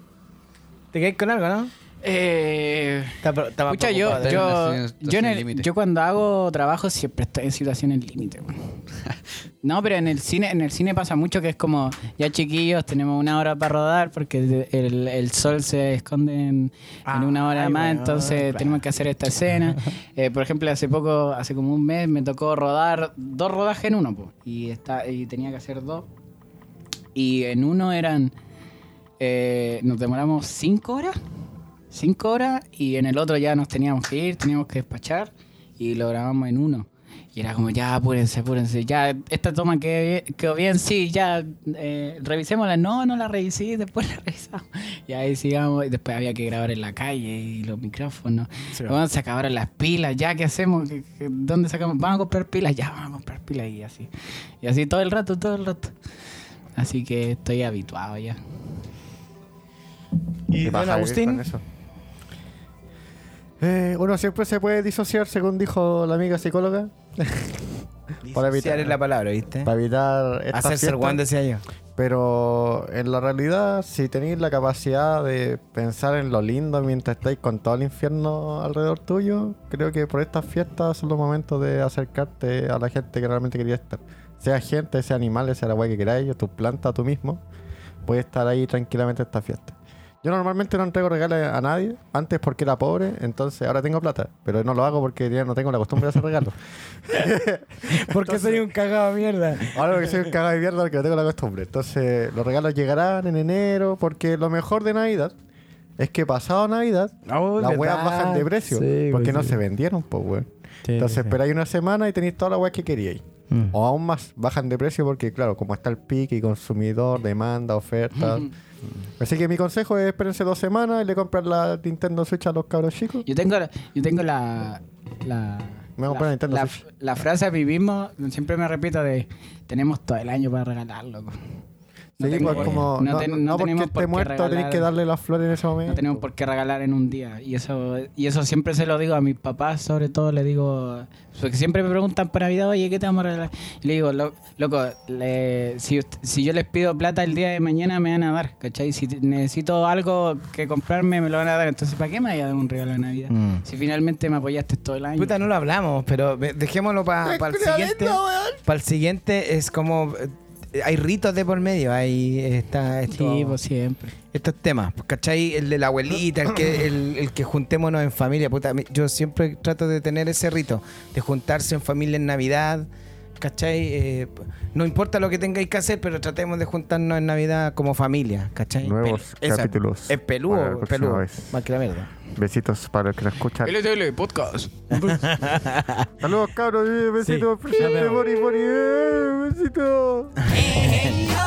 ¿Te quedáis con algo, no? Eh, Está está Escucha, yo, yo, yo, en el- límite. yo cuando hago trabajo siempre estoy en situaciones límite. No, pero en el cine, en el cine pasa mucho que es como, ya chiquillos, tenemos una hora para rodar porque el, el sol se esconde en, en una hora Ay, más, entonces claro. tenemos que hacer esta escena. Eh, por ejemplo, hace poco, hace como un mes, me tocó rodar dos rodajes en uno, po, y, está, y tenía que hacer dos. Y en uno eran, eh, nos demoramos cinco horas cinco horas y en el otro ya nos teníamos que ir, teníamos que despachar y lo grabamos en uno. Y era como, ya, apúrense, apúrense, ya, esta toma quedó bien, quedó bien, sí, ya, eh, revisémosla. No, no la revisé, después la revisamos. Y ahí sigamos, y después había que grabar en la calle y los micrófonos. Sí. Vamos a acabar las pilas, ya, ¿qué hacemos? ¿Qué- qué- ¿Dónde sacamos? Vamos a comprar pilas, ya, vamos a comprar pilas y así. Y así todo el rato, todo el rato. Así que estoy habituado ya. ¿Y ¿Qué don Agustín? Eh, uno siempre se puede disociar, según dijo la amiga psicóloga, Para evitar- Disociar es la palabra, ¿viste? para evitar Hacerse el guan, decía yo. Pero en la realidad, si tenéis la capacidad de pensar en lo lindo mientras estáis con todo el infierno alrededor tuyo, creo que por estas fiestas son los momentos de acercarte a la gente que realmente quería estar. Sea gente, sea animales, sea la weá que queráis, o tus plantas, tú mismo, puedes estar ahí tranquilamente en esta fiesta. Yo normalmente no entrego regalos a nadie, antes porque era pobre, entonces ahora tengo plata, pero no lo hago porque ya no tengo la costumbre de hacer regalos. Porque soy un cagado de mierda. Ahora que soy un cagado de mierda porque no tengo la costumbre. Entonces, los regalos llegarán en enero porque lo mejor de Navidad es que pasado Navidad Oh, las weas bajan de precio Sí, porque pues, no sí. se vendieron, pues weón. Sí, Entonces, sí. esperáis una semana y tenéis todas las weas que queríais. Mm. O aún más, bajan de precio porque, claro, como está el pique y consumidor, demanda, oferta. Así que mi consejo es espérense dos semanas y le compran la Nintendo Switch a los cabros chicos. Yo tengo, la- yo tengo la, la, Me voy a comprar la, Nintendo la- Switch. la frase a mí mismo, siempre me repito de tenemos todo el año para regalarlo. Po". No Sí, tengo pues como no no, ten- no no porque tenemos esté por qué muerto que darle las flores en ese momento. No tenemos por qué regalar en un día. Y eso, y eso siempre se lo digo a mis papás, sobre todo le digo, porque siempre me preguntan para Navidad, oye, ¿qué te vamos a regalar? Y le digo, "Lo- loco, le- si, si yo les pido plata el día de mañana me van a dar, ¿cachai? Si necesito algo que comprarme me lo van a dar, entonces ¿para qué me voy a dar un regalo de Navidad? Mm. Si finalmente me apoyaste todo el año. Puta, no lo hablamos, pero dejémoslo para el siguiente. Para el siguiente es como. Eh, Hay ritos de por medio, hay está esto, Sí, pues siempre. estos temas, pues, ¿cachai? El de la abuelita, el que, el, el que juntémonos en familia. Puta, yo siempre trato de tener ese rito, de juntarse en familia en Navidad, ¿cachai? Eh, no importa lo que tengáis que hacer, pero tratemos de juntarnos en Navidad como familia, ¿cachai? Nuevos Pel- esa- capítulos Es peludo, próxima peludo. Más que la mierda. Besitos para los que nos escuchan. LTL Podcast. Saludos, cabros. eh, Besitos. Sí. Bori, eh, Besitos.